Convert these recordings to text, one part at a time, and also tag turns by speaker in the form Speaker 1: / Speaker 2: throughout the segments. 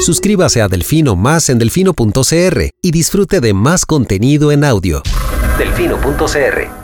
Speaker 1: Suscríbase a Delfino Más en delfino.cr y disfrute de más contenido en audio. Delfino.cr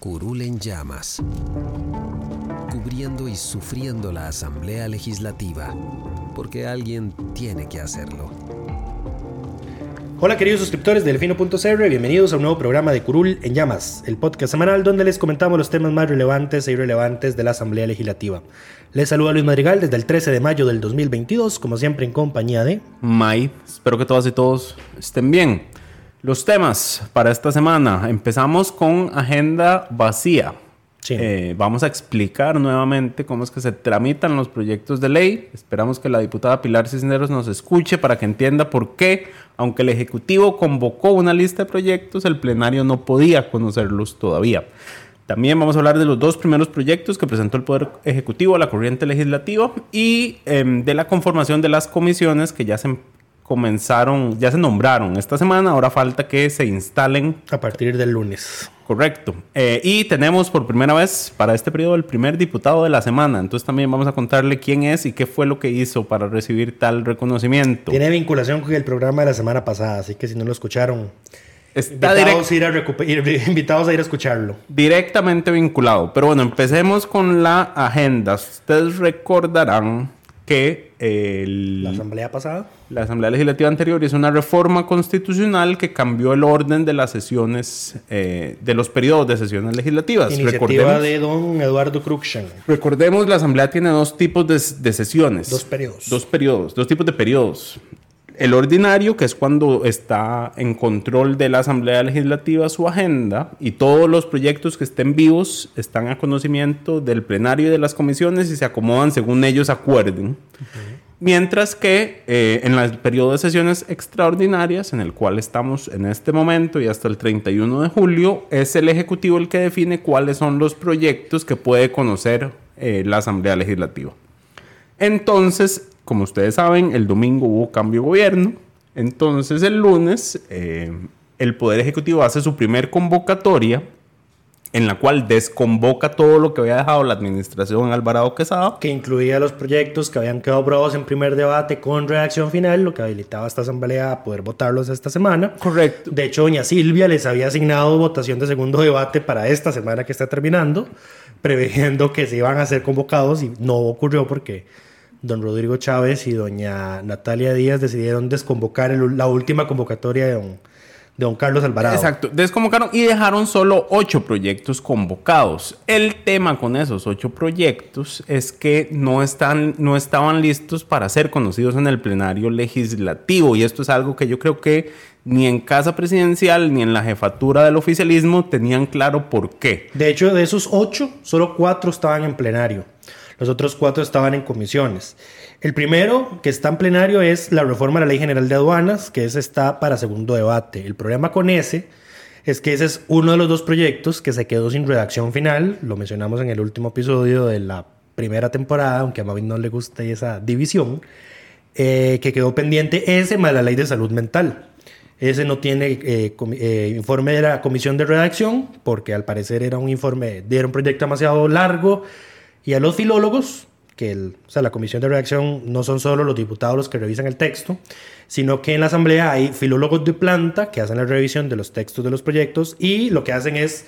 Speaker 1: Curul en llamas, cubriendo y sufriendo la Asamblea Legislativa, porque alguien tiene que hacerlo.
Speaker 2: Hola queridos suscriptores de Delfino.cr, bienvenidos a un nuevo programa de Curul en Llamas, el podcast semanal donde les comentamos los temas más relevantes e irrelevantes de la Asamblea Legislativa. Les saluda Luis Madrigal desde el 13 de mayo del 2022, como siempre en compañía de...
Speaker 3: May, espero que todas y todos estén bien. Los temas para esta semana, empezamos con agenda vacía.
Speaker 2: Sí.
Speaker 3: Eh, vamos a explicar nuevamente cómo es que se tramitan los proyectos de ley. Esperamos que la diputada Pilar Cisneros nos escuche para que entienda por qué, aunque el Ejecutivo convocó una lista de proyectos, el plenario no podía conocerlos todavía. También vamos a hablar de los dos primeros proyectos que presentó el Poder Ejecutivo a la corriente legislativa y em, de la conformación de las comisiones que ya se comenzaron, ya se nombraron esta semana, ahora falta que se instalen
Speaker 2: A partir del lunes.
Speaker 3: Correcto. Eh, y tenemos por primera vez para este periodo el primer diputado de la semana. Entonces también vamos a contarle quién es y qué fue lo que hizo para recibir tal reconocimiento.
Speaker 2: Tiene vinculación con el programa de la semana pasada, así que si no lo escucharon,
Speaker 3: Está
Speaker 2: invitados,
Speaker 3: direct-
Speaker 2: a ir a invitados a ir a escucharlo.
Speaker 3: directamente vinculado. Pero bueno, empecemos con la agenda. Ustedes recordarán que el-
Speaker 2: La asamblea pasada.
Speaker 3: La Asamblea Legislativa anterior hizo una reforma constitucional que cambió el orden de las sesiones, eh, de los periodos de sesiones legislativas.
Speaker 2: Iniciativa
Speaker 3: Recordemos,
Speaker 2: de don Eduardo Cruxan.
Speaker 3: recordemos, la Asamblea tiene dos tipos de, de sesiones.
Speaker 2: Dos periodos.
Speaker 3: Dos periodos, dos tipos de periodos. El ordinario, que es cuando está en control de la Asamblea Legislativa su agenda y todos los proyectos que estén vivos están a conocimiento del plenario y de las comisiones y se acomodan según ellos acuerden. Mientras que eh, en el periodo de sesiones extraordinarias, en el cual estamos en este momento y hasta el 31 de julio, es el Ejecutivo el que define cuáles son los proyectos que puede conocer eh, la Asamblea Legislativa. Entonces, como ustedes saben, el domingo hubo cambio de gobierno. Entonces, el lunes, eh, el Poder Ejecutivo hace su primer convocatoria en la cual desconvoca todo lo que había dejado la administración Alvarado Quesada
Speaker 2: que incluía los proyectos que habían quedado aprobados en primer debate con redacción final, lo que habilitaba a esta asamblea a poder votarlos esta semana.
Speaker 3: Correcto.
Speaker 2: De hecho, doña Silvia les había asignado votación de segundo debate para esta semana que está terminando, preveyendo que se iban a ser convocados y no ocurrió porque don Rodrigo Chávez y doña Natalia Díaz decidieron desconvocar el- la última convocatoria de don, de don Carlos Alvarado.
Speaker 3: Exacto, desconvocaron y dejaron solo ocho proyectos convocados. El tema con esos ocho proyectos es que no, están, no estaban listos para ser conocidos en el plenario legislativo y esto es algo que yo creo que ni en casa presidencial ni en la jefatura del oficialismo tenían claro por qué.
Speaker 2: De hecho, de esos ocho, solo cuatro estaban en plenario. Los otros cuatro estaban en comisiones. El primero que está en plenario es la reforma a la Ley General de Aduanas, que ese está para segundo debate. El problema con ese es que ese es uno de los dos proyectos que se quedó sin redacción final. Lo mencionamos en el último episodio de la primera temporada, aunque a Mavi no le guste esa división, eh, que quedó pendiente ese más la Ley de Salud Mental. Ese no tiene eh, eh, informe de la comisión de redacción, porque al parecer era un informe, era un proyecto demasiado largo. Y a los filólogos, que o sea, la comisión de redacción no son solo los diputados los que revisan el texto, sino que en la asamblea hay filólogos de planta que hacen la revisión de los textos de los proyectos y lo que hacen es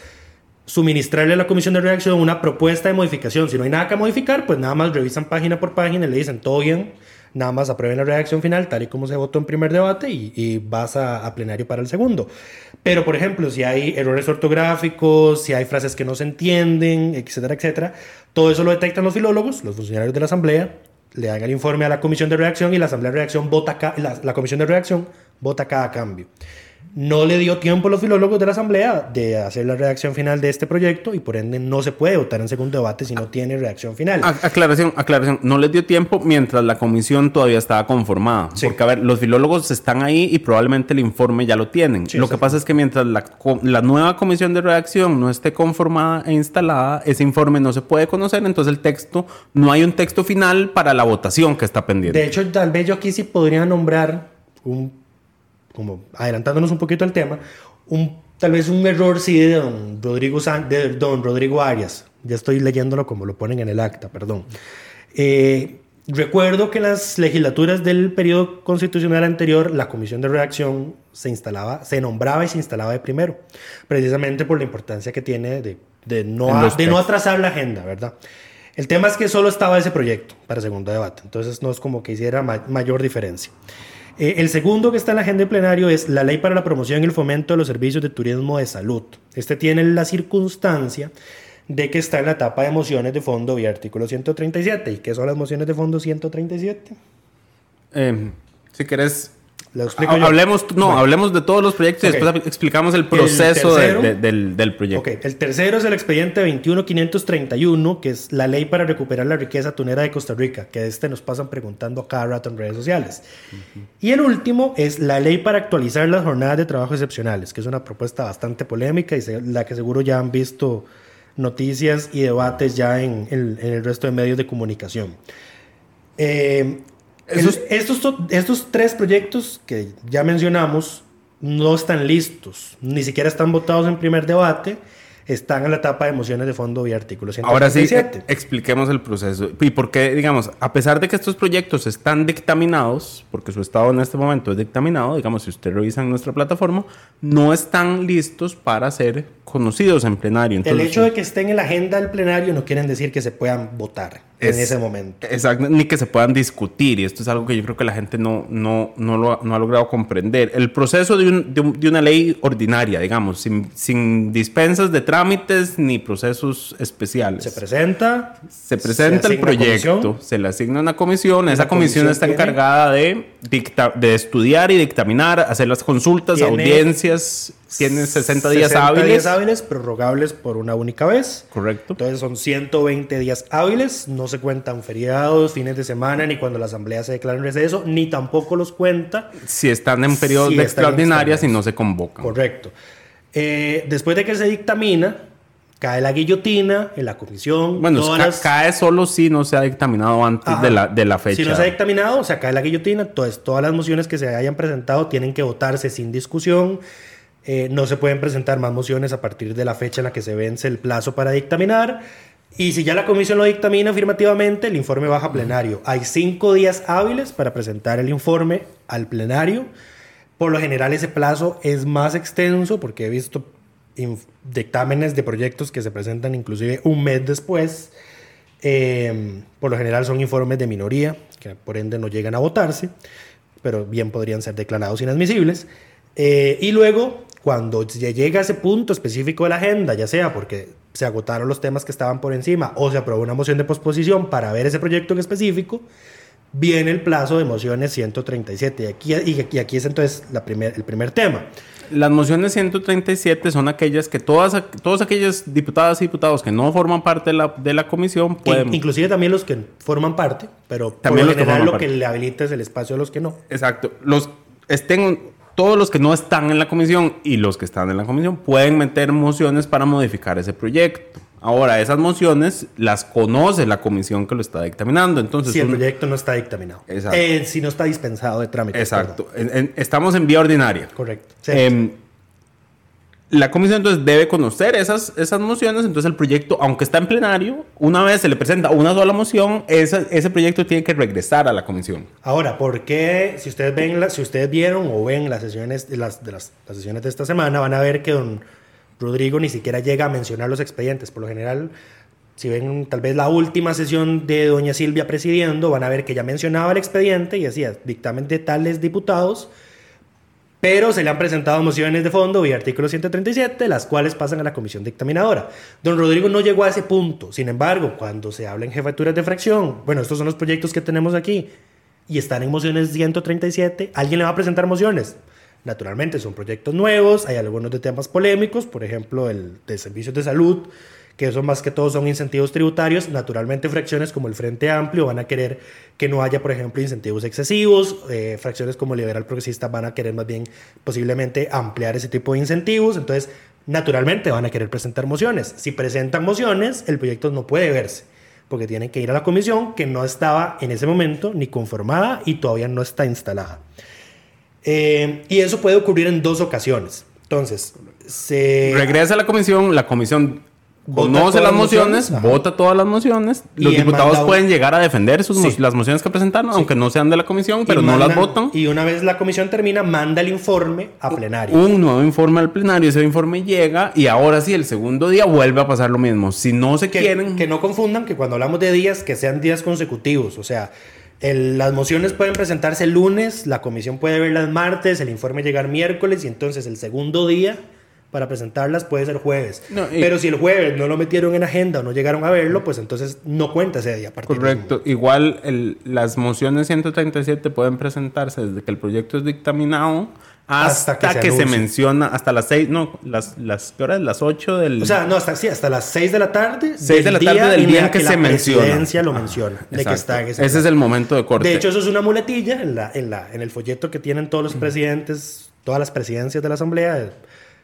Speaker 2: suministrarle a la comisión de redacción una propuesta de modificación. Si no hay nada que modificar, pues nada más revisan página por página y le dicen todo bien, nada más aprueben la redacción final tal y como se votó en primer debate y, vas a plenario para el segundo. Pero, por ejemplo, si hay errores ortográficos, si hay frases que no se entienden, etcétera, etcétera, todo eso lo detectan los filólogos, los funcionarios de la asamblea, le dan el informe a la comisión de redacción y la asamblea de redacción vota, la, la comisión de redacción vota cada cambio. No le dio tiempo a los filólogos de la Asamblea de hacer la redacción final de este proyecto y por ende no se puede votar en segundo debate si no tiene redacción final.
Speaker 3: Aclaración, aclaración. No les dio tiempo mientras la comisión todavía estaba conformada.
Speaker 2: Sí.
Speaker 3: Porque, a ver, los filólogos están ahí y probablemente el informe ya lo tienen.
Speaker 2: Sí,
Speaker 3: lo que pasa es que mientras la, la nueva comisión de redacción no esté conformada e instalada, ese informe no se puede conocer. Entonces, el texto, no hay un texto final para la votación que está pendiente.
Speaker 2: De hecho, tal vez yo aquí sí podría nombrar un, como adelantándonos un poquito al tema, un, tal vez un error sí de don Rodrigo, San- de don Rodrigo Arias. Ya estoy leyéndolo como lo ponen en el acta, perdón. Eh, recuerdo que en las legislaturas del periodo constitucional anterior, la comisión de redacción se instalaba, se nombraba y se instalaba de primero, precisamente por la importancia que tiene de, de no, a- de no atrasar la agenda, ¿verdad? El tema es que solo estaba ese proyecto para segundo debate, entonces no es como que hiciera ma- mayor diferencia. Eh, el segundo que está en la agenda de plenario es la Ley para la Promoción y el Fomento de los Servicios de Turismo de Salud. Este tiene la circunstancia de que está en la etapa de mociones de fondo y artículo 137. ¿Y qué son las mociones de fondo 137?
Speaker 3: Eh, si querés,
Speaker 2: Lo explico
Speaker 3: ha-
Speaker 2: yo.
Speaker 3: hablemos, no,
Speaker 2: Bueno.
Speaker 3: hablemos de todos los proyectos
Speaker 2: Ok.
Speaker 3: y después explicamos el proceso de-
Speaker 2: tercero-
Speaker 3: de- del, del proyecto.
Speaker 2: El tercero es el expediente 21531, que es la ley para recuperar la riqueza tunera de Costa Rica, que este nos pasan preguntando a cada rato en redes sociales. Y el último es la ley para actualizar las jornadas de trabajo excepcionales, que es una propuesta bastante polémica y se- la que seguro ya han visto noticias y debates ya en el, en el resto de medios de comunicación. Eh, estos, to- estos tres proyectos que ya mencionamos no están listos, ni siquiera están votados en primer debate, están en la etapa de mociones de fondo y artículos
Speaker 3: Ahora sí,
Speaker 2: 137.
Speaker 3: eh, expliquemos el proceso. Y por qué, digamos, a pesar de que estos proyectos están dictaminados, porque su estado en este momento es dictaminado, digamos, si usted revisa en nuestra plataforma, no están listos para ser conocidos en plenario.
Speaker 2: el
Speaker 3: Entonces,
Speaker 2: hecho de que estén en la agenda del plenario no quieren decir que se puedan votar en
Speaker 3: Es-
Speaker 2: ese momento.
Speaker 3: Exacto, ni que se puedan discutir. Y esto es algo que yo creo que la gente no, no, no, lo, ha- no ha logrado comprender. El proceso de, un- de un- de una ley ordinaria, digamos, sin, sin dispensas de trámites ni procesos especiales.
Speaker 2: Se presenta,
Speaker 3: Se presenta el
Speaker 2: asigna
Speaker 3: proyecto,
Speaker 2: comisión.
Speaker 3: se le asigna una comisión, esa comisión,
Speaker 2: comisión
Speaker 3: está
Speaker 2: tiene-
Speaker 3: encargada de, dicta- de estudiar y dictaminar, hacer las consultas,
Speaker 2: Tiene
Speaker 3: audiencias, tiene 60 días
Speaker 2: 60
Speaker 3: hábiles.
Speaker 2: días hábiles, prorrogables por una única vez.
Speaker 3: Correcto.
Speaker 2: Entonces son 120 días hábiles, no se cuentan feriados, fines de semana, ni cuando la asamblea se declara en receso, ni tampoco los cuenta.
Speaker 3: Si están en periodos
Speaker 2: Si
Speaker 3: de extraordinarias y no se convocan.
Speaker 2: Correcto. Eh, después de que se dictamina, cae la guillotina en la comisión.
Speaker 3: Bueno,
Speaker 2: todas
Speaker 3: ca-
Speaker 2: las-
Speaker 3: cae solo si no se ha dictaminado antes
Speaker 2: Ajá.
Speaker 3: de la, de la fecha.
Speaker 2: Si no se ha dictaminado, o sea, cae la guillotina. Entonces, todas las mociones que se hayan presentado tienen que votarse sin discusión. Eh, no se pueden presentar más mociones a partir de la fecha en la que se vence el plazo para dictaminar. Y si ya la comisión lo dictamina afirmativamente, el informe baja a plenario. Hay cinco días hábiles para presentar el informe al plenario. Por lo general ese plazo es más extenso porque he visto dictámenes de proyectos que se presentan inclusive un mes después. Eh, por lo general son informes de minoría, que por ende no llegan a votarse, pero bien podrían ser declarados inadmisibles. Eh, y luego, cuando se llega ese punto específico de la agenda, ya sea porque se agotaron los temas que estaban por encima o se aprobó una moción de posposición para ver ese proyecto en específico, viene el plazo de mociones 137. Y aquí, y, y aquí es entonces la primer, el primer tema.
Speaker 3: Las mociones 137 son aquellas que todas, todas aquellas diputadas y diputados que no forman parte de la, de la comisión pueden...
Speaker 2: In- inclusive también los que forman parte, pero
Speaker 3: También
Speaker 2: por
Speaker 3: los
Speaker 2: general lo
Speaker 3: parte.
Speaker 2: que le habilita es el espacio a los que no.
Speaker 3: Exacto. Los estén todos los que no están en la comisión y los que están en la comisión pueden meter mociones para modificar ese proyecto. Ahora, esas mociones las conoce la comisión que lo está dictaminando. Entonces,
Speaker 2: si el
Speaker 3: un-
Speaker 2: proyecto no está dictaminado.
Speaker 3: Exacto.
Speaker 2: Eh, si no está dispensado de trámite.
Speaker 3: Exacto. En- en- estamos en vía ordinaria.
Speaker 2: Correcto. Sí.
Speaker 3: Em, la comisión entonces debe conocer esas, esas mociones, entonces el proyecto, aunque está en plenario, una vez se le presenta una sola moción, esa- ese proyecto tiene que regresar a la comisión.
Speaker 2: Ahora, ¿por qué? Si ustedes ven, la- si ustedes vieron o ven las sesiones, las, de las, las sesiones de esta semana, van a ver que don Rodrigo ni siquiera llega a mencionar los expedientes. Por lo general, si ven tal vez la última sesión de doña Silvia presidiendo, van a ver que ya mencionaba el expediente y decía dictamen de tales diputados, pero se le han presentado mociones de fondo y artículo 137, las cuales pasan a la comisión dictaminadora. Don Rodrigo no llegó a ese punto. Sin embargo, cuando se habla en jefaturas de fracción, bueno, estos son los proyectos que tenemos aquí y están en mociones 137, alguien le va a presentar mociones. Naturalmente son proyectos nuevos, hay algunos de temas polémicos, por ejemplo el de servicios de salud, que eso más que todo son incentivos tributarios. Naturalmente fracciones como el Frente Amplio van a querer que no haya, por ejemplo, incentivos excesivos. Eh, fracciones como Liberal Progresista van a querer más bien posiblemente ampliar ese tipo de incentivos. Entonces, naturalmente van a querer presentar mociones. Si presentan mociones, el proyecto no puede verse porque tienen que ir a la comisión que no estaba en ese momento ni conformada y todavía no está instalada. Eh, y eso puede ocurrir en dos ocasiones. Entonces, se...
Speaker 3: Regresa a la comisión, la comisión
Speaker 2: Vota
Speaker 3: conoce las mociones,
Speaker 2: mociones,
Speaker 3: vota todas las mociones.
Speaker 2: Y
Speaker 3: Los diputados pueden llegar a defender sus mo-
Speaker 2: Sí.
Speaker 3: las mociones que presentaron, aunque no sean de la comisión, pero no las votan.
Speaker 2: Y una vez la comisión termina, manda el informe a plenario.
Speaker 3: Un nuevo informe al plenario, ese informe llega y ahora sí, el segundo día vuelve a pasar lo mismo. Si no se
Speaker 2: que,
Speaker 3: quieren...
Speaker 2: que no confundan que cuando hablamos de días, que sean días consecutivos. O sea, el- las mociones pueden presentarse el lunes, la comisión puede verlas martes, el informe llegar miércoles y entonces el segundo día para presentarlas puede ser jueves.
Speaker 3: No, y-
Speaker 2: Pero si el jueves no lo metieron en agenda o no llegaron a verlo, pues entonces no cuenta ese día.
Speaker 3: Correcto. Igual el- las mociones 137 pueden presentarse desde que el proyecto es dictaminado hasta,
Speaker 2: Hasta que
Speaker 3: que,
Speaker 2: se
Speaker 3: se, menciona, hasta las 6, no, las, las, ¿qué hora es? Las 8 del...
Speaker 2: O sea, no, hasta, sí, hasta las 6 de la tarde.
Speaker 3: Seis de la tarde del día en que se
Speaker 2: la
Speaker 3: menciona.
Speaker 2: presidencia lo menciona. de que está en ese
Speaker 3: Ese es el momento de corte.
Speaker 2: De hecho, eso es una muletilla en, la, en, la, en el folleto que tienen todos los presidentes, todas las presidencias de la Asamblea.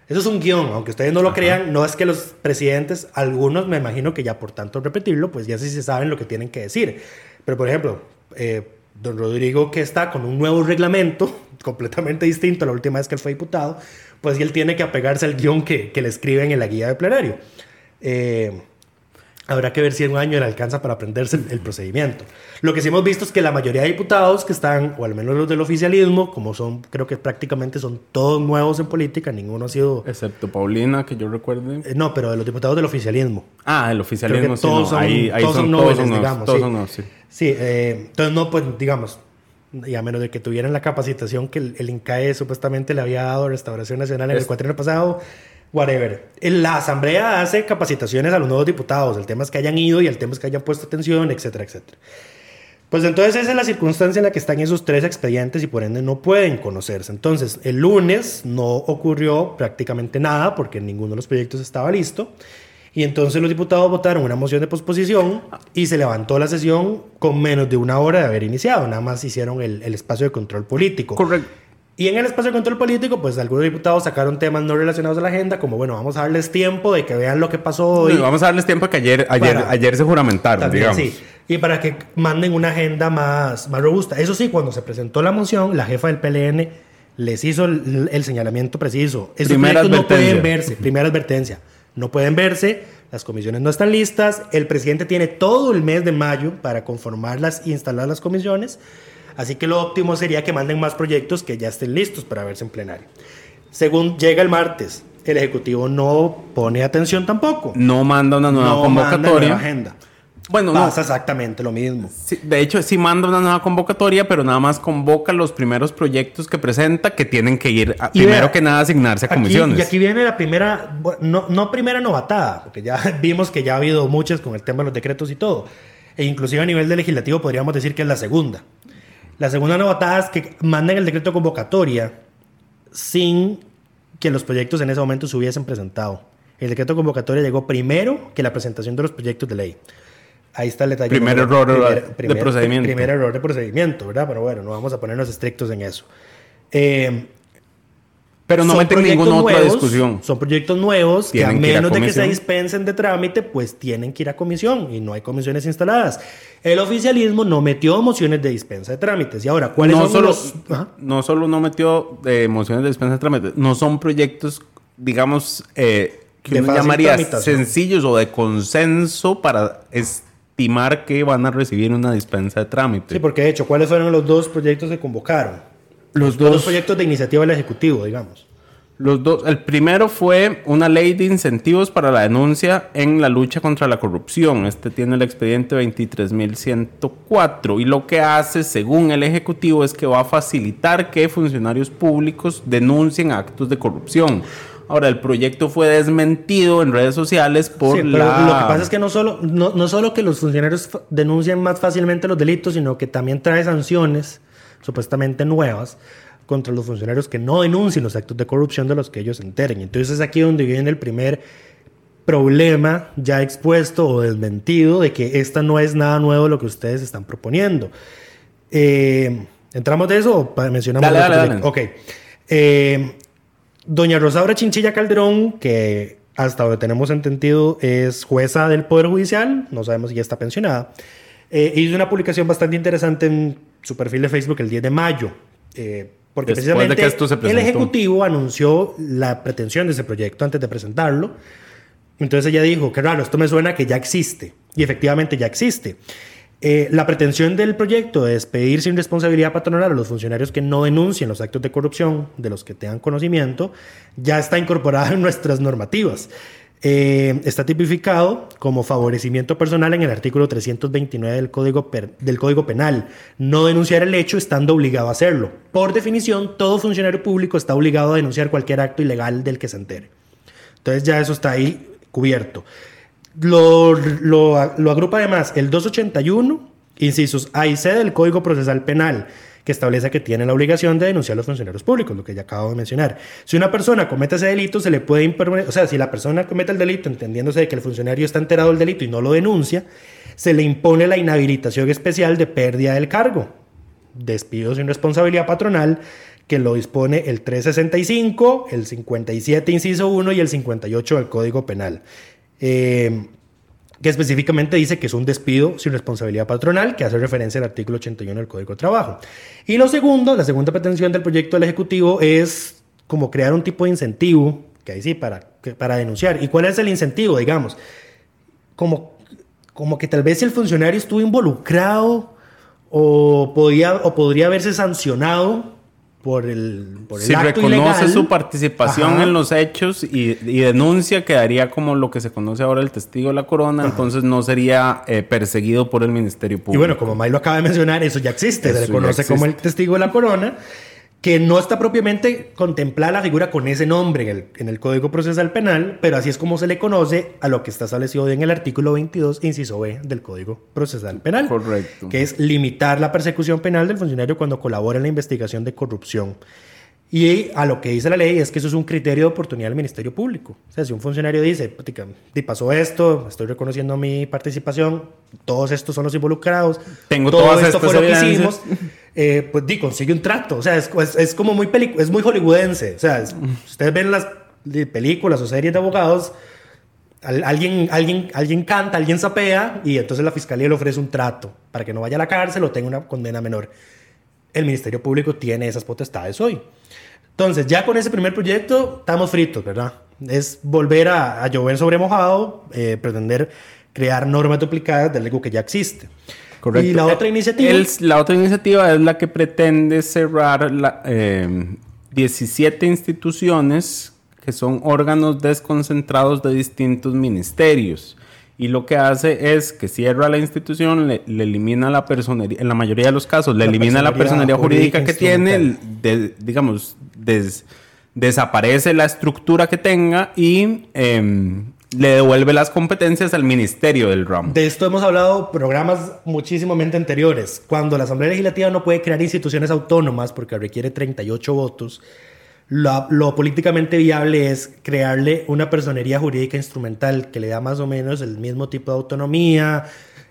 Speaker 2: Eso es un guion, aunque ustedes no lo crean, no es que los presidentes, algunos me imagino que ya por tanto repetirlo, pues ya sí se saben lo que tienen que decir. Pero, por ejemplo, eh, don Rodrigo que está con un nuevo reglamento completamente distinto a la última vez que él fue diputado, pues él tiene que apegarse al guion que, que le escriben en la guía de plenario. Eh, Habrá que ver si en un año le alcanza para aprenderse el, el procedimiento. Lo que sí hemos visto es que la mayoría de diputados que están, o al menos los del oficialismo, como son, creo que prácticamente son todos nuevos en política, ninguno ha sido...
Speaker 3: Excepto Paulina, que yo recuerde.
Speaker 2: eh, no, pero de los diputados del oficialismo.
Speaker 3: Ah, el oficialismo,
Speaker 2: Creo que
Speaker 3: sí,
Speaker 2: todos
Speaker 3: no.
Speaker 2: son-
Speaker 3: ahí, ahí
Speaker 2: todos
Speaker 3: son,
Speaker 2: son
Speaker 3: todos
Speaker 2: nobles,
Speaker 3: son nuevos,
Speaker 2: digamos,
Speaker 3: todos
Speaker 2: sí.
Speaker 3: son nuevos, sí.
Speaker 2: Sí, eh, entonces no, pues digamos, y a menos de que tuvieran la capacitación que el, el INCAE supuestamente le había dado a Restauración Nacional en el
Speaker 3: Es-
Speaker 2: cuatrienio pasado, whatever. La Asamblea hace capacitaciones a los nuevos diputados, el tema es que hayan ido y el tema es que hayan puesto atención, etcétera, etcétera. Pues entonces esa es la circunstancia en la que están esos tres expedientes y por ende no pueden conocerse. Entonces el lunes no ocurrió prácticamente nada porque ninguno de los proyectos estaba listo. Y entonces los diputados votaron una moción de posposición y se levantó la sesión con menos de una hora de haber iniciado. Nada más hicieron el, el espacio de control político.
Speaker 3: Correcto.
Speaker 2: Y en el espacio de control político, pues algunos diputados sacaron temas no relacionados a la agenda, como bueno, vamos a darles tiempo de que vean lo que pasó hoy.
Speaker 3: Bueno, vamos a darles tiempo que ayer, ayer,
Speaker 2: Para-
Speaker 3: ayer se juramentaron,
Speaker 2: También,
Speaker 3: digamos.
Speaker 2: sí. Y para que manden una agenda más, más robusta. Eso sí, cuando se presentó la moción, la jefa del PLN les hizo el, el señalamiento preciso.
Speaker 3: Primera
Speaker 2: no pueden
Speaker 3: advertencia.
Speaker 2: verse. Primera advertencia. No pueden verse. Las comisiones no están listas. El presidente tiene todo el mes de mayo para conformarlas e instalar las comisiones. Así que lo óptimo sería que manden más proyectos que ya estén listos para verse en plenario. Según llega el martes, el Ejecutivo no pone atención tampoco.
Speaker 3: No manda una nueva
Speaker 2: no manda
Speaker 3: convocatoria.
Speaker 2: nueva agenda.
Speaker 3: Bueno, no.
Speaker 2: Pasa exactamente lo mismo.
Speaker 3: Sí, de hecho, sí manda una nueva convocatoria, pero nada más convoca los primeros proyectos que presenta que tienen que ir, a- primero
Speaker 2: vea,
Speaker 3: que nada, asignarse a
Speaker 2: Aquí-
Speaker 3: comisiones.
Speaker 2: y aquí viene la primera, no, no primera novatada, porque ya vimos que ya ha habido muchas con el tema de los decretos y todo. E inclusive a nivel de legislativo podríamos decir que es la segunda. La segunda novatada es que mandan el decreto de convocatoria sin que los proyectos en ese momento se hubiesen presentado. El decreto de convocatoria llegó primero que la presentación de los proyectos de ley. Ahí está el detalle.
Speaker 3: Primer error de procedimiento.
Speaker 2: Primer error de procedimiento, ¿verdad? Pero bueno, no vamos a ponernos estrictos en eso. Eh,
Speaker 3: pero no meten ninguna otra discusión.
Speaker 2: Son proyectos nuevos que a
Speaker 3: que
Speaker 2: menos de que se dispensen de trámite, pues tienen que ir a comisión y no hay comisiones instaladas. El oficialismo no metió mociones de dispensa de trámites. Y ahora, ¿cuáles
Speaker 3: no
Speaker 2: son
Speaker 3: solo,
Speaker 2: los...?
Speaker 3: No solo no metió eh, mociones de dispensa de trámite, no son proyectos, digamos, eh, que uno llamaría sencillos o de consenso para estimar que van a recibir una dispensa de trámite.
Speaker 2: Sí, porque de hecho, ¿cuáles fueron los dos proyectos que convocaron?
Speaker 3: los
Speaker 2: Los dos
Speaker 3: dos,
Speaker 2: proyectos de iniciativa del Ejecutivo, digamos.
Speaker 3: los dos, el primero fue una ley de incentivos para la denuncia en la lucha contra la corrupción. Este tiene el expediente 23.104 y lo que hace, según el Ejecutivo, es que va a facilitar que funcionarios públicos denuncien actos de corrupción. Ahora, el proyecto fue desmentido en redes sociales por
Speaker 2: Sí, pero
Speaker 3: la...
Speaker 2: lo que pasa es que no solo, no, no solo que los funcionarios denuncian más fácilmente los delitos, sino que también trae sanciones supuestamente nuevas contra los funcionarios que no denuncien los actos de corrupción de los que ellos se enteren. Entonces es aquí donde viene el primer problema ya expuesto o desmentido de que esta no es nada nuevo lo que ustedes están proponiendo. Eh, ¿Entramos de eso o mencionamos?
Speaker 3: Dale, dale, dale.
Speaker 2: Ok. Eh, doña Rosaura Chinchilla Calderón, que hasta donde tenemos entendido es jueza del Poder Judicial, no sabemos si ya está pensionada, eh, hizo una publicación bastante interesante en su perfil de Facebook el 10 de mayo. Eh, porque
Speaker 3: Después de
Speaker 2: precisamente
Speaker 3: que esto se
Speaker 2: el. Ejecutivo anunció la pretensión de ese proyecto antes de presentarlo. Entonces ella dijo, qué raro, esto me suena que ya existe. Y efectivamente ya existe. Eh, la pretensión del proyecto es pedir sin responsabilidad patronal a los funcionarios que no denuncien los actos de corrupción de los que tengan conocimiento, ya está incorporada en nuestras normativas. Eh, está tipificado como favorecimiento personal en el artículo 329 del código, del código Penal. No denunciar el hecho estando obligado a hacerlo. Por definición, todo funcionario público está obligado a denunciar cualquier acto ilegal del que se entere. Entonces ya eso está ahí cubierto. Lo, agrupa además el 281, incisos A y C del Código Procesal Penal, que establece que tiene la obligación de denunciar a los funcionarios públicos, lo que ya acabo de mencionar. Si una persona comete ese delito, se le puede imponer, o sea, si la persona comete el delito, entendiéndose de que el funcionario está enterado del delito y no lo denuncia, se le impone la inhabilitación especial de pérdida del cargo, despido sin responsabilidad patronal, que lo dispone el 365, el 57, inciso 1 y el 58 del Código Penal. Eh, que específicamente dice que es un despido sin responsabilidad patronal, que hace referencia al artículo 81 del Código de Trabajo. Y lo segundo, la segunda pretensión del proyecto del Ejecutivo es como crear un tipo de incentivo, que ahí sí, para, para denunciar. ¿Y cuál es el incentivo, digamos? Como, como que tal vez el funcionario estuvo involucrado o, podía, o podría haberse sancionado por el, por el
Speaker 3: Si
Speaker 2: acto
Speaker 3: reconoce
Speaker 2: ilegal.
Speaker 3: su participación
Speaker 2: Ajá.
Speaker 3: en los hechos y, y denuncia, quedaría como lo que se conoce ahora el testigo de la corona, entonces no sería eh, perseguido por el Ministerio Público.
Speaker 2: Y bueno, como May lo acaba de mencionar, eso ya existe.
Speaker 3: Eso
Speaker 2: se le conoce como el testigo de la corona, que no está propiamente contemplada la figura con ese nombre en el, en el Código Procesal Penal, pero así es como se le conoce a lo que está establecido en el artículo 22, inciso B del Código Procesal Penal.
Speaker 3: Correcto.
Speaker 2: Que es limitar la persecución penal del funcionario cuando colabora en la investigación de corrupción. Y a lo que dice la ley es que eso es un criterio de oportunidad del Ministerio Público. O sea, si un funcionario dice, "Putica, di, pasó esto, estoy reconociendo mi participación, todos estos son los involucrados,
Speaker 3: Tengo
Speaker 2: todo
Speaker 3: todas
Speaker 2: esto fue lo que
Speaker 3: evidencias".
Speaker 2: hicimos, eh, pues di, consigue un trato. O sea, es, es- es como muy, es muy hollywoodense. O sea, es- ustedes ven las películas o series de abogados, al- alguien, alguien, alguien canta, alguien sapea y entonces la fiscalía le ofrece un trato para que no vaya a la cárcel o tenga una condena menor. El Ministerio Público tiene esas potestades hoy. Entonces, ya con ese primer proyecto estamos fritos, ¿verdad? Es volver a, a llover sobre mojado, eh, pretender crear normas duplicadas de algo que ya existe.
Speaker 3: Correcto.
Speaker 2: Y la otra
Speaker 3: Eh,
Speaker 2: iniciativa...
Speaker 3: el- la otra iniciativa es la que pretende cerrar la, eh, 17 instituciones que son órganos desconcentrados de distintos ministerios. Y lo que hace es que cierra la institución, le, le elimina la personería, en la mayoría de los casos, le
Speaker 2: La
Speaker 3: elimina la
Speaker 2: personería
Speaker 3: jurídica,
Speaker 2: jurídica
Speaker 3: que tiene, de- digamos, des- desaparece la estructura que tenga y em, le devuelve las competencias al ministerio del ramo.
Speaker 2: De esto hemos hablado programas muchísimamente anteriores. Cuando la Asamblea Legislativa no puede crear instituciones autónomas porque requiere 38 votos, lo, lo políticamente viable es crearle una personería jurídica instrumental que le da más o menos el mismo tipo de autonomía,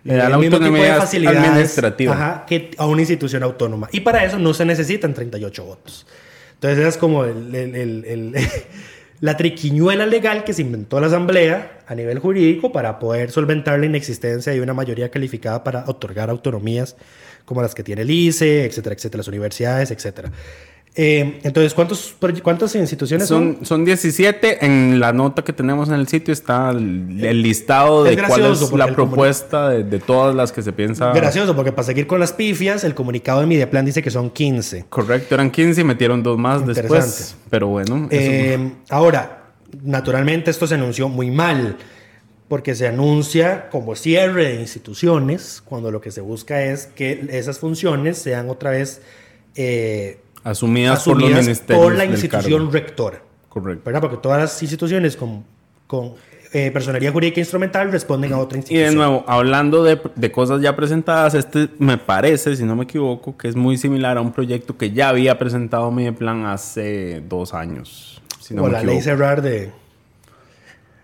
Speaker 3: Le da
Speaker 2: el
Speaker 3: la
Speaker 2: mismo tipo de facilidades,
Speaker 3: administrativa.
Speaker 2: ajá, que a una institución autónoma. Y para eso no se necesitan 38 votos. Entonces esa es como el- el- el- el- la triquiñuela legal que se inventó la Asamblea a nivel jurídico para poder solventar la inexistencia de una mayoría calificada para otorgar autonomías como las que tiene el ICE, etcétera, etcétera, las universidades, etcétera. Eh, entonces, ¿cuántos, ¿cuántas instituciones son?
Speaker 3: Son, son 17. En la nota que tenemos en el sitio está el, el listado
Speaker 2: Es
Speaker 3: de cuál es la propuesta de, de todas las que se piensa.
Speaker 2: Gracioso, porque para seguir con las pifias, el comunicado de Mediaplan dice que son 15.
Speaker 3: Correcto, eran 15 y metieron dos más después. Pero bueno, eso-
Speaker 2: Eh, ahora, naturalmente esto se anunció muy mal, porque se anuncia como cierre de instituciones, cuando lo que se busca es que esas funciones sean otra vez eh,
Speaker 3: asumidas, por los
Speaker 2: asumidas
Speaker 3: ministerios.
Speaker 2: por la institución
Speaker 3: cargo.
Speaker 2: rectora.
Speaker 3: Correcto.
Speaker 2: ¿verdad? Porque todas las instituciones con con eh, personería jurídica instrumental responden a otra
Speaker 3: Y
Speaker 2: institución.
Speaker 3: de nuevo, hablando de, de cosas ya presentadas, este me parece, si no me equivoco, que es muy similar a un proyecto que ya había presentado Mideplan hace dos años. Si no
Speaker 2: o
Speaker 3: me
Speaker 2: la ley
Speaker 3: equivoco.
Speaker 2: cerrar de...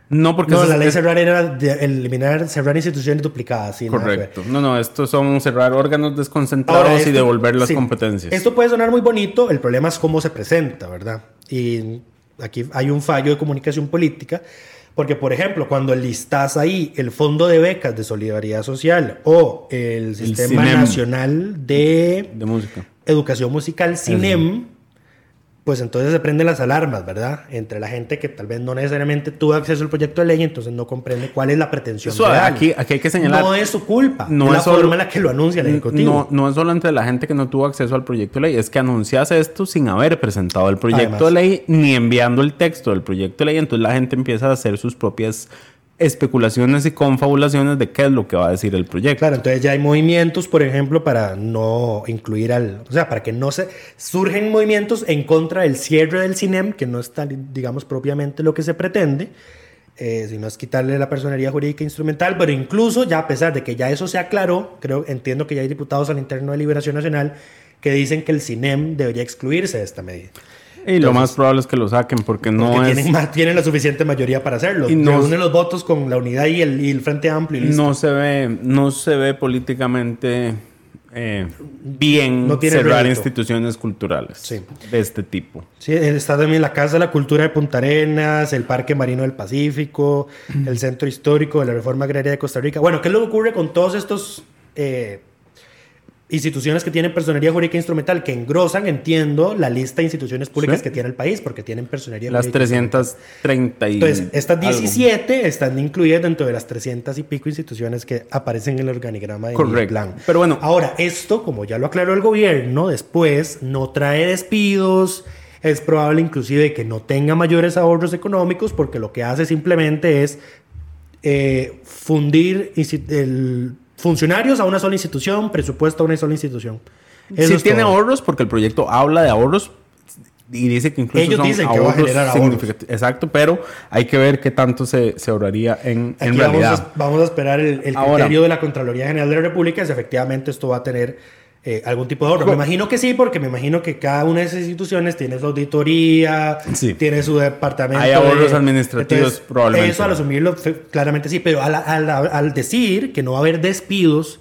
Speaker 3: No, porque
Speaker 2: No, la ley
Speaker 3: es-
Speaker 2: cerrar era de eliminar, cerrar instituciones duplicadas. Sí.
Speaker 3: Correcto. No, no, estos son cerrar órganos desconcentrados
Speaker 2: Ahora,
Speaker 3: y devolver las
Speaker 2: sí,
Speaker 3: competencias.
Speaker 2: Esto puede sonar muy bonito, el problema es cómo se presenta, ¿verdad? Y aquí hay un fallo de comunicación política, porque, por ejemplo, cuando listas ahí el Fondo de Becas de Solidaridad Social o el Sistema
Speaker 3: CINEM.
Speaker 2: Nacional de
Speaker 3: de música.
Speaker 2: Educación Musical, CINEM, pues entonces se prenden las alarmas, ¿verdad? Entre la gente que tal vez no necesariamente tuvo acceso al proyecto de ley, entonces no comprende cuál es la pretensión
Speaker 3: Suave,
Speaker 2: real.
Speaker 3: aquí- aquí hay que señalar-
Speaker 2: No es su culpa,
Speaker 3: No
Speaker 2: es la
Speaker 3: solo-
Speaker 2: forma en la que lo anuncia el Ejecutivo.
Speaker 3: No, no es solo entre la gente que no tuvo acceso al proyecto de ley, es que anuncias esto sin haber presentado el proyecto
Speaker 2: Además.
Speaker 3: de ley ni enviando el texto del proyecto de ley. Entonces la gente empieza a hacer sus propias especulaciones y confabulaciones de qué es lo que va a decir el proyecto.
Speaker 2: Claro, entonces ya hay movimientos, por ejemplo, para no incluir al, o sea, para que no se surgen movimientos en contra del cierre del CINEM, que no está, digamos, propiamente lo que se pretende, eh, sino es quitarle la personería jurídica instrumental, pero incluso ya a pesar de que ya eso se aclaró, creo, entiendo que ya hay diputados al interno de Liberación Nacional que dicen que el CINEM debería excluirse de esta medida.
Speaker 3: Y lo más probable es que lo saquen porque no
Speaker 2: Porque
Speaker 3: es...
Speaker 2: tienen, la suficiente mayoría para hacerlo.
Speaker 3: Y no-
Speaker 2: Reúnen los votos con la unidad y el, y el Frente Amplio y listo.
Speaker 3: No se ve, no se ve políticamente eh, bien
Speaker 2: No tiene
Speaker 3: cerrar
Speaker 2: rédito.
Speaker 3: instituciones culturales
Speaker 2: Sí.
Speaker 3: de este tipo.
Speaker 2: Sí, está también la Casa de la Cultura de Punta Arenas, el Parque Marino del Pacífico, el Centro Histórico de la Reforma Agraria de Costa Rica. Bueno, ¿qué es lo que ocurre con todos estos eh, instituciones que tienen personería jurídica instrumental? Que engrosan, entiendo, la lista de instituciones públicas
Speaker 3: Sí.
Speaker 2: que tiene el país, porque tienen personería
Speaker 3: Las
Speaker 2: jurídica instrumental.
Speaker 3: 330 y
Speaker 2: Entonces, estas
Speaker 3: algo.
Speaker 2: 17 están incluidas dentro de las 300 y pico instituciones que aparecen en el organigrama de
Speaker 3: Correcto.
Speaker 2: plan.
Speaker 3: Pero bueno.
Speaker 2: Ahora, esto, como ya lo aclaró el gobierno, después no trae despidos. Es probable inclusive que no tenga mayores ahorros económicos porque lo que hace simplemente es eh, fundir el- funcionarios a una sola institución, presupuesto a una sola institución. Eso
Speaker 3: Sí tiene
Speaker 2: todo.
Speaker 3: ahorros porque el proyecto habla de ahorros y dice que incluso
Speaker 2: Ellos
Speaker 3: son
Speaker 2: dicen que va a generar ahorros.
Speaker 3: Exacto, pero hay que ver qué tanto se, se ahorraría en, en
Speaker 2: Aquí
Speaker 3: realidad.
Speaker 2: Vamos a, vamos a esperar el, el
Speaker 3: Ahora-
Speaker 2: criterio de la Contraloría General de la República si efectivamente esto va a tener eh, algún tipo de ahorro. Me imagino que sí, porque me imagino que cada una de esas instituciones tiene su auditoría,
Speaker 3: Sí.
Speaker 2: tiene su departamento.
Speaker 3: Hay ahorros administrativos, probablemente.
Speaker 2: Eso al asumirlo, claramente sí, pero al, al- al decir que no va a haber despidos,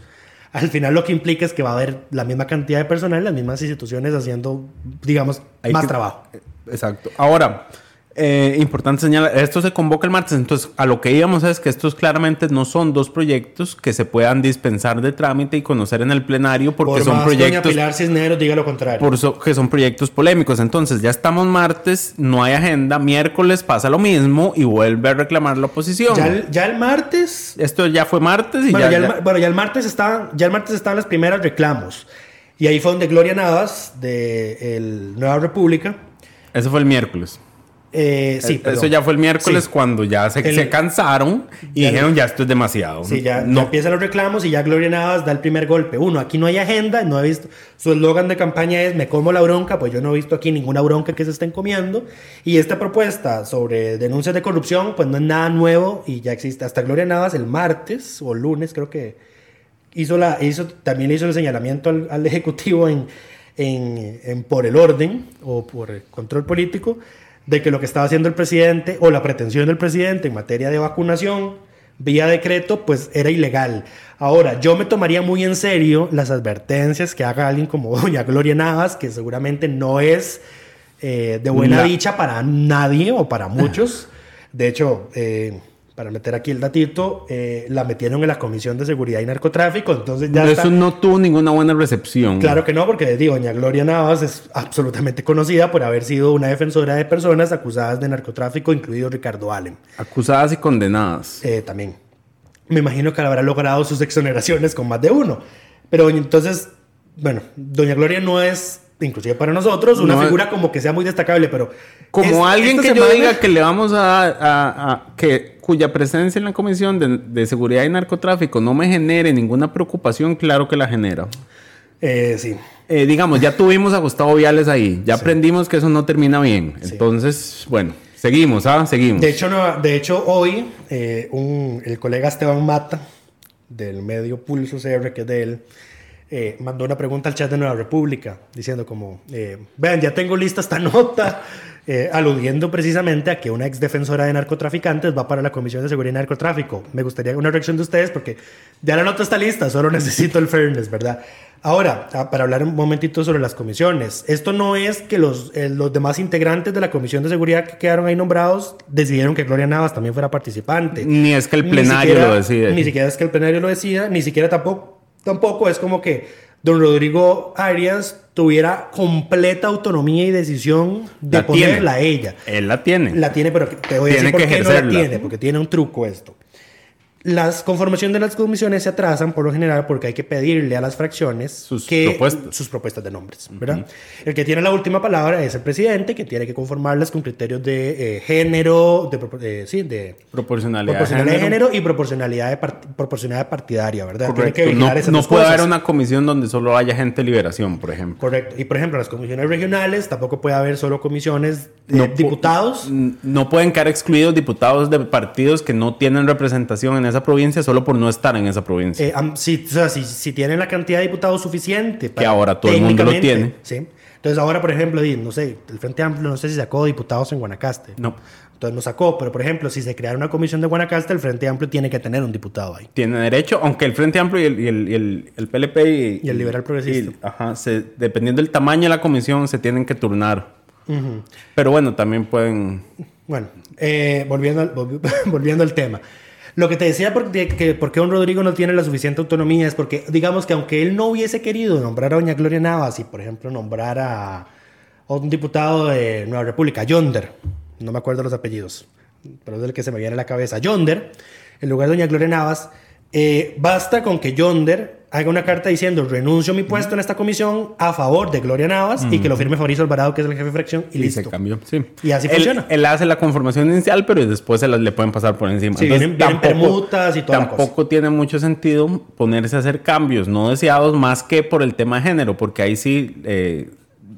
Speaker 2: al final lo que implica es que va a haber la misma cantidad de personal, las mismas instituciones haciendo, digamos,
Speaker 3: Hay
Speaker 2: más
Speaker 3: que-
Speaker 2: trabajo.
Speaker 3: Exacto. Ahora, eh, importante señalar, esto se convoca el martes, entonces a lo que íbamos es que estos claramente no son dos proyectos que se puedan dispensar de trámite y conocer en el plenario porque
Speaker 2: Por
Speaker 3: son
Speaker 2: más doña
Speaker 3: proyectos
Speaker 2: Pilar Cisneros diga lo contrario.
Speaker 3: por so- que son proyectos polémicos. Entonces, ya estamos martes, no hay agenda, miércoles pasa lo mismo y vuelve a reclamar la oposición.
Speaker 2: ya, el, ya el martes
Speaker 3: Esto ya fue martes y
Speaker 2: Bueno,
Speaker 3: ya,
Speaker 2: ya, el,
Speaker 3: ya-
Speaker 2: bueno, ya el martes estaban, ya el martes estaban las primeras reclamos. Y ahí fue donde Gloria Navas, de el Nueva República,
Speaker 3: eso fue el miércoles.
Speaker 2: Eh, sí,
Speaker 3: Eh, eso
Speaker 2: perdón.
Speaker 3: ya fue el miércoles
Speaker 2: Sí.
Speaker 3: cuando ya se,
Speaker 2: El-
Speaker 3: se cansaron y
Speaker 2: Ya
Speaker 3: dijeron ya esto es demasiado.
Speaker 2: Sí, ya, ya
Speaker 3: no,
Speaker 2: empiezan los reclamos y ya Gloria Navas da el primer golpe. Uno, aquí no hay agenda, no he visto. Su eslogan de campaña es me como la bronca, pues yo no he visto aquí ninguna bronca que se estén comiendo. Y esta propuesta sobre denuncias de corrupción, pues no es nada nuevo y ya existe. Hasta Gloria Navas el martes o lunes, creo que hizo la, hizo, también le hizo el señalamiento al, al Ejecutivo en, en, en por el orden o por el control político de que lo que estaba haciendo el presidente o la pretensión del presidente en materia de vacunación vía decreto, pues era ilegal. Ahora, yo me tomaría muy en serio las advertencias que haga alguien como doña Gloria Navas, que seguramente no es eh, de buena
Speaker 3: La-
Speaker 2: dicha para nadie o para muchos. De hecho, eh, para meter aquí el datito, eh, la metieron en la Comisión de Seguridad y Narcotráfico, entonces ya
Speaker 3: eso
Speaker 2: está-
Speaker 3: no tuvo ninguna buena recepción.
Speaker 2: Claro que no, porque digo, doña Gloria Navas es absolutamente conocida por haber sido una defensora de personas acusadas de narcotráfico, incluido Ricardo Allen.
Speaker 3: Acusadas y condenadas.
Speaker 2: Eh, también. Me imagino que habrá logrado sus exoneraciones con más de uno. Pero entonces, bueno, doña Gloria no es, inclusive para nosotros, una
Speaker 3: No
Speaker 2: figura como que sea muy destacable, pero...
Speaker 3: Como
Speaker 2: es-
Speaker 3: alguien que yo diga que le vamos a, a- a- que cuya presencia en la Comisión de, de Seguridad y Narcotráfico no me genere ninguna preocupación, claro que la genera.
Speaker 2: Eh, sí.
Speaker 3: Eh, digamos, ya tuvimos a Gustavo Viales ahí, ya aprendimos que eso no termina bien. Entonces, bueno, Seguimos, ¿ah? Seguimos.
Speaker 2: De hecho, no, de hecho hoy eh, un- el colega Esteban Mata, del medio Pulso CR, que es de él, eh, mandó una pregunta al chat de Nueva República, diciendo como, eh, vean, ya tengo lista esta nota, eh, aludiendo precisamente a que una ex defensora de narcotraficantes va para la Comisión de Seguridad y Narcotráfico. Me gustaría una reacción de ustedes porque ya la nota está lista, solo necesito el fairness, ¿verdad? Ahora, ah, para hablar un momentito sobre las comisiones, esto no es que los, eh, los demás integrantes de la Comisión de Seguridad que quedaron ahí nombrados decidieron que Gloria Navas también fuera participante.
Speaker 3: Ni es que el plenario
Speaker 2: siquiera-
Speaker 3: lo decide.
Speaker 2: Ni siquiera es que el plenario lo decida, ni siquiera tampoco, tampoco es como que don Rodrigo Arias tuviera completa autonomía y decisión de
Speaker 3: La tiene.
Speaker 2: ponerla a ella.
Speaker 3: Él la tiene.
Speaker 2: La tiene, pero te voy a
Speaker 3: Tiene
Speaker 2: decir por
Speaker 3: que
Speaker 2: qué no la tiene, porque tiene un truco esto. Las conformación de las comisiones se atrasan por lo general porque hay que pedirle a las fracciones
Speaker 3: Sus
Speaker 2: que,
Speaker 3: propuestas.
Speaker 2: sus propuestas de nombres, ¿verdad? El que tiene la última palabra es el presidente, que tiene que conformarlas con criterios de eh, género, de, eh, sí, de
Speaker 3: Proporcionalidad.
Speaker 2: proporcionalidad de
Speaker 3: género.
Speaker 2: género y proporcionalidad, de part- proporcionalidad partidaria, ¿verdad? Tiene que
Speaker 3: No, no puede haber una comisión donde solo haya gente de liberación, por ejemplo.
Speaker 2: Correcto. Y por ejemplo, las comisiones regionales tampoco puede haber solo comisiones de
Speaker 3: No
Speaker 2: diputados.
Speaker 3: No pueden quedar excluidos diputados de partidos que no tienen representación en esa provincia solo por no estar en esa provincia.
Speaker 2: Eh, am- si, o sea, si, si tienen la cantidad de diputados suficiente. para-
Speaker 3: ahora todo el mundo lo tiene.
Speaker 2: Sí. Entonces ahora, por ejemplo, no sé, el Frente Amplio no sé si sacó diputados en Guanacaste.
Speaker 3: No.
Speaker 2: Entonces no sacó, pero por ejemplo, si se creara una comisión de Guanacaste, el Frente Amplio tiene que tener un diputado ahí.
Speaker 3: Tiene derecho, aunque el Frente Amplio y el, y el, y el- el PLP y,
Speaker 2: Y el Liberal Progresista.
Speaker 3: ajá, se- dependiendo del tamaño de la comisión, se tienen que turnar. Pero bueno, también pueden.
Speaker 2: Bueno, eh, volviendo, al, volvi- volviendo al tema. Lo que te decía por, de que don Rodrigo no tiene la suficiente autonomía es porque, digamos que aunque él no hubiese querido nombrar a doña Gloria Navas y, por ejemplo, nombrar a, a un diputado de Nueva República, Yonder, no me acuerdo los apellidos, pero es el que se me viene a la cabeza, Yonder, en lugar de doña Gloria Navas, eh, basta con que Yonder haga una carta diciendo renuncio a mi puesto en esta comisión a favor de Gloria Navas y que lo firme Fabricio Alvarado, que es el jefe de fracción, y,
Speaker 3: Y
Speaker 2: listo.
Speaker 3: se cambió, sí.
Speaker 2: Y así
Speaker 3: él,
Speaker 2: funciona.
Speaker 3: Él hace la conformación inicial, pero después se las le pueden pasar por encima.
Speaker 2: Sí, vienen- vienen permutas y toda la
Speaker 3: Tampoco tiene mucho sentido ponerse a hacer cambios no deseados más que por el tema de género, porque ahí sí, eh,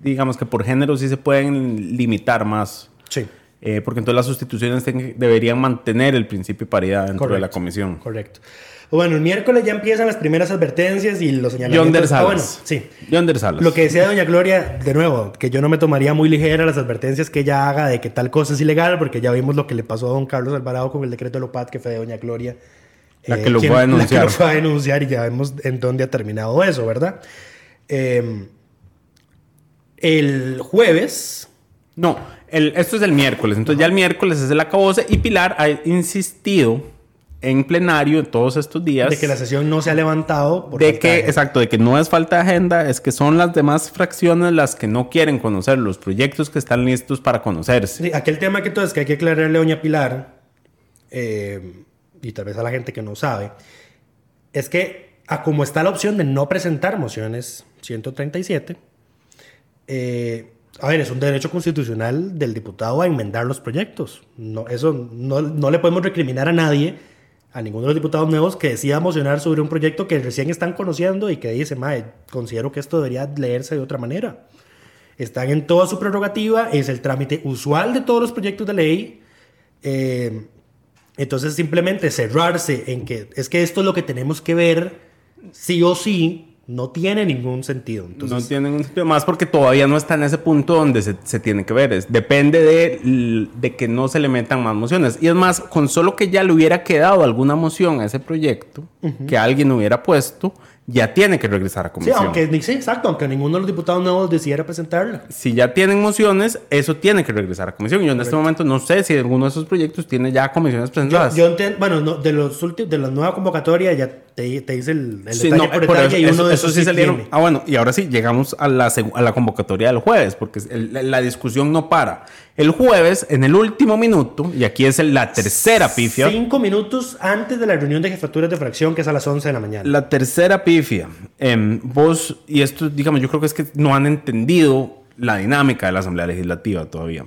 Speaker 3: digamos que por género sí se pueden limitar más.
Speaker 2: Sí.
Speaker 3: Eh, porque entonces las sustituciones ten- deberían mantener el principio de paridad dentro de la comisión.
Speaker 2: Correcto. Bueno, el miércoles ya empiezan las primeras advertencias y los señalamientos.
Speaker 3: Yonder
Speaker 2: Ah, bueno, sí.
Speaker 3: Yonder Salas.
Speaker 2: Lo que decía doña Gloria, de nuevo, que yo no me tomaría muy ligera las advertencias que ella haga de que tal cosa es ilegal, porque ya vimos lo que le pasó a don Carlos Alvarado con el decreto de Lopat, que fue de doña Gloria. eh,
Speaker 3: La que lo
Speaker 2: quien-
Speaker 3: fue a
Speaker 2: La que
Speaker 3: denunciar.
Speaker 2: lo fue a denunciar y ya vemos en dónde ha terminado eso, ¿verdad? Eh, el jueves,
Speaker 3: No, el- esto es el miércoles. Entonces ya el miércoles es el acabose y Pilar ha insistido en plenario todos estos días
Speaker 2: de que la sesión no se ha levantado. por
Speaker 3: de que,
Speaker 2: de-
Speaker 3: exacto, de que no es falta de agenda, es que son las demás fracciones las que no quieren conocer los proyectos que están listos para conocerse.
Speaker 2: Sí, aquel tema que entonces que hay que aclararle a doña Pilar, eh, y tal vez a la gente que no sabe, es que a como está la opción de no presentar mociones 137, eh, a ver, es un derecho constitucional del diputado a enmendar los proyectos. No, eso no, no le podemos recriminar a nadie, a ninguno de los diputados nuevos que decida mocionar sobre un proyecto que recién están conociendo y que dice, mae, considero que esto debería leerse de otra manera. Están en toda su prerrogativa, es el trámite usual de todos los proyectos de ley. Eh, entonces simplemente cerrarse en que es que esto es lo que tenemos que ver, sí o sí, no tiene ningún sentido. Entonces,
Speaker 3: no tiene ningún sentido, más porque todavía no está en ese punto donde se, se tiene que ver. Es- depende de, de que no se le metan más mociones. Y es más, con solo que ya le hubiera quedado alguna moción a ese proyecto, que alguien hubiera puesto, ya tiene que regresar a
Speaker 2: sí,
Speaker 3: comisión.
Speaker 2: aunque, ni- sí, exacto, aunque ninguno de los diputados nuevos decidiera presentarla.
Speaker 3: si ya tienen mociones, eso tiene que regresar a comisión. Yo en este momento no sé si alguno de esos proyectos tiene ya comisiones
Speaker 2: Yo,
Speaker 3: presentadas.
Speaker 2: yo entiendo, bueno, no, de los últimos, de la nueva convocatoria ya te, te dice el, el
Speaker 3: Sí,
Speaker 2: detalle
Speaker 3: no,
Speaker 2: por
Speaker 3: por
Speaker 2: detalle
Speaker 3: eso,
Speaker 2: y uno de
Speaker 3: eso
Speaker 2: esos
Speaker 3: sí salieron.
Speaker 2: tiene.
Speaker 3: Ah, bueno, y ahora sí, llegamos a la, a la convocatoria del jueves, porque el- la, la discusión no para. El jueves, en el último minuto, y aquí es la tercera pifia,
Speaker 2: Cinco minutos antes de la reunión de jefaturas de fracción, que es a las 11 de la mañana.
Speaker 3: la tercera pifia, em, vos, y esto, digamos, yo creo que es que no han entendido la dinámica de la Asamblea Legislativa todavía.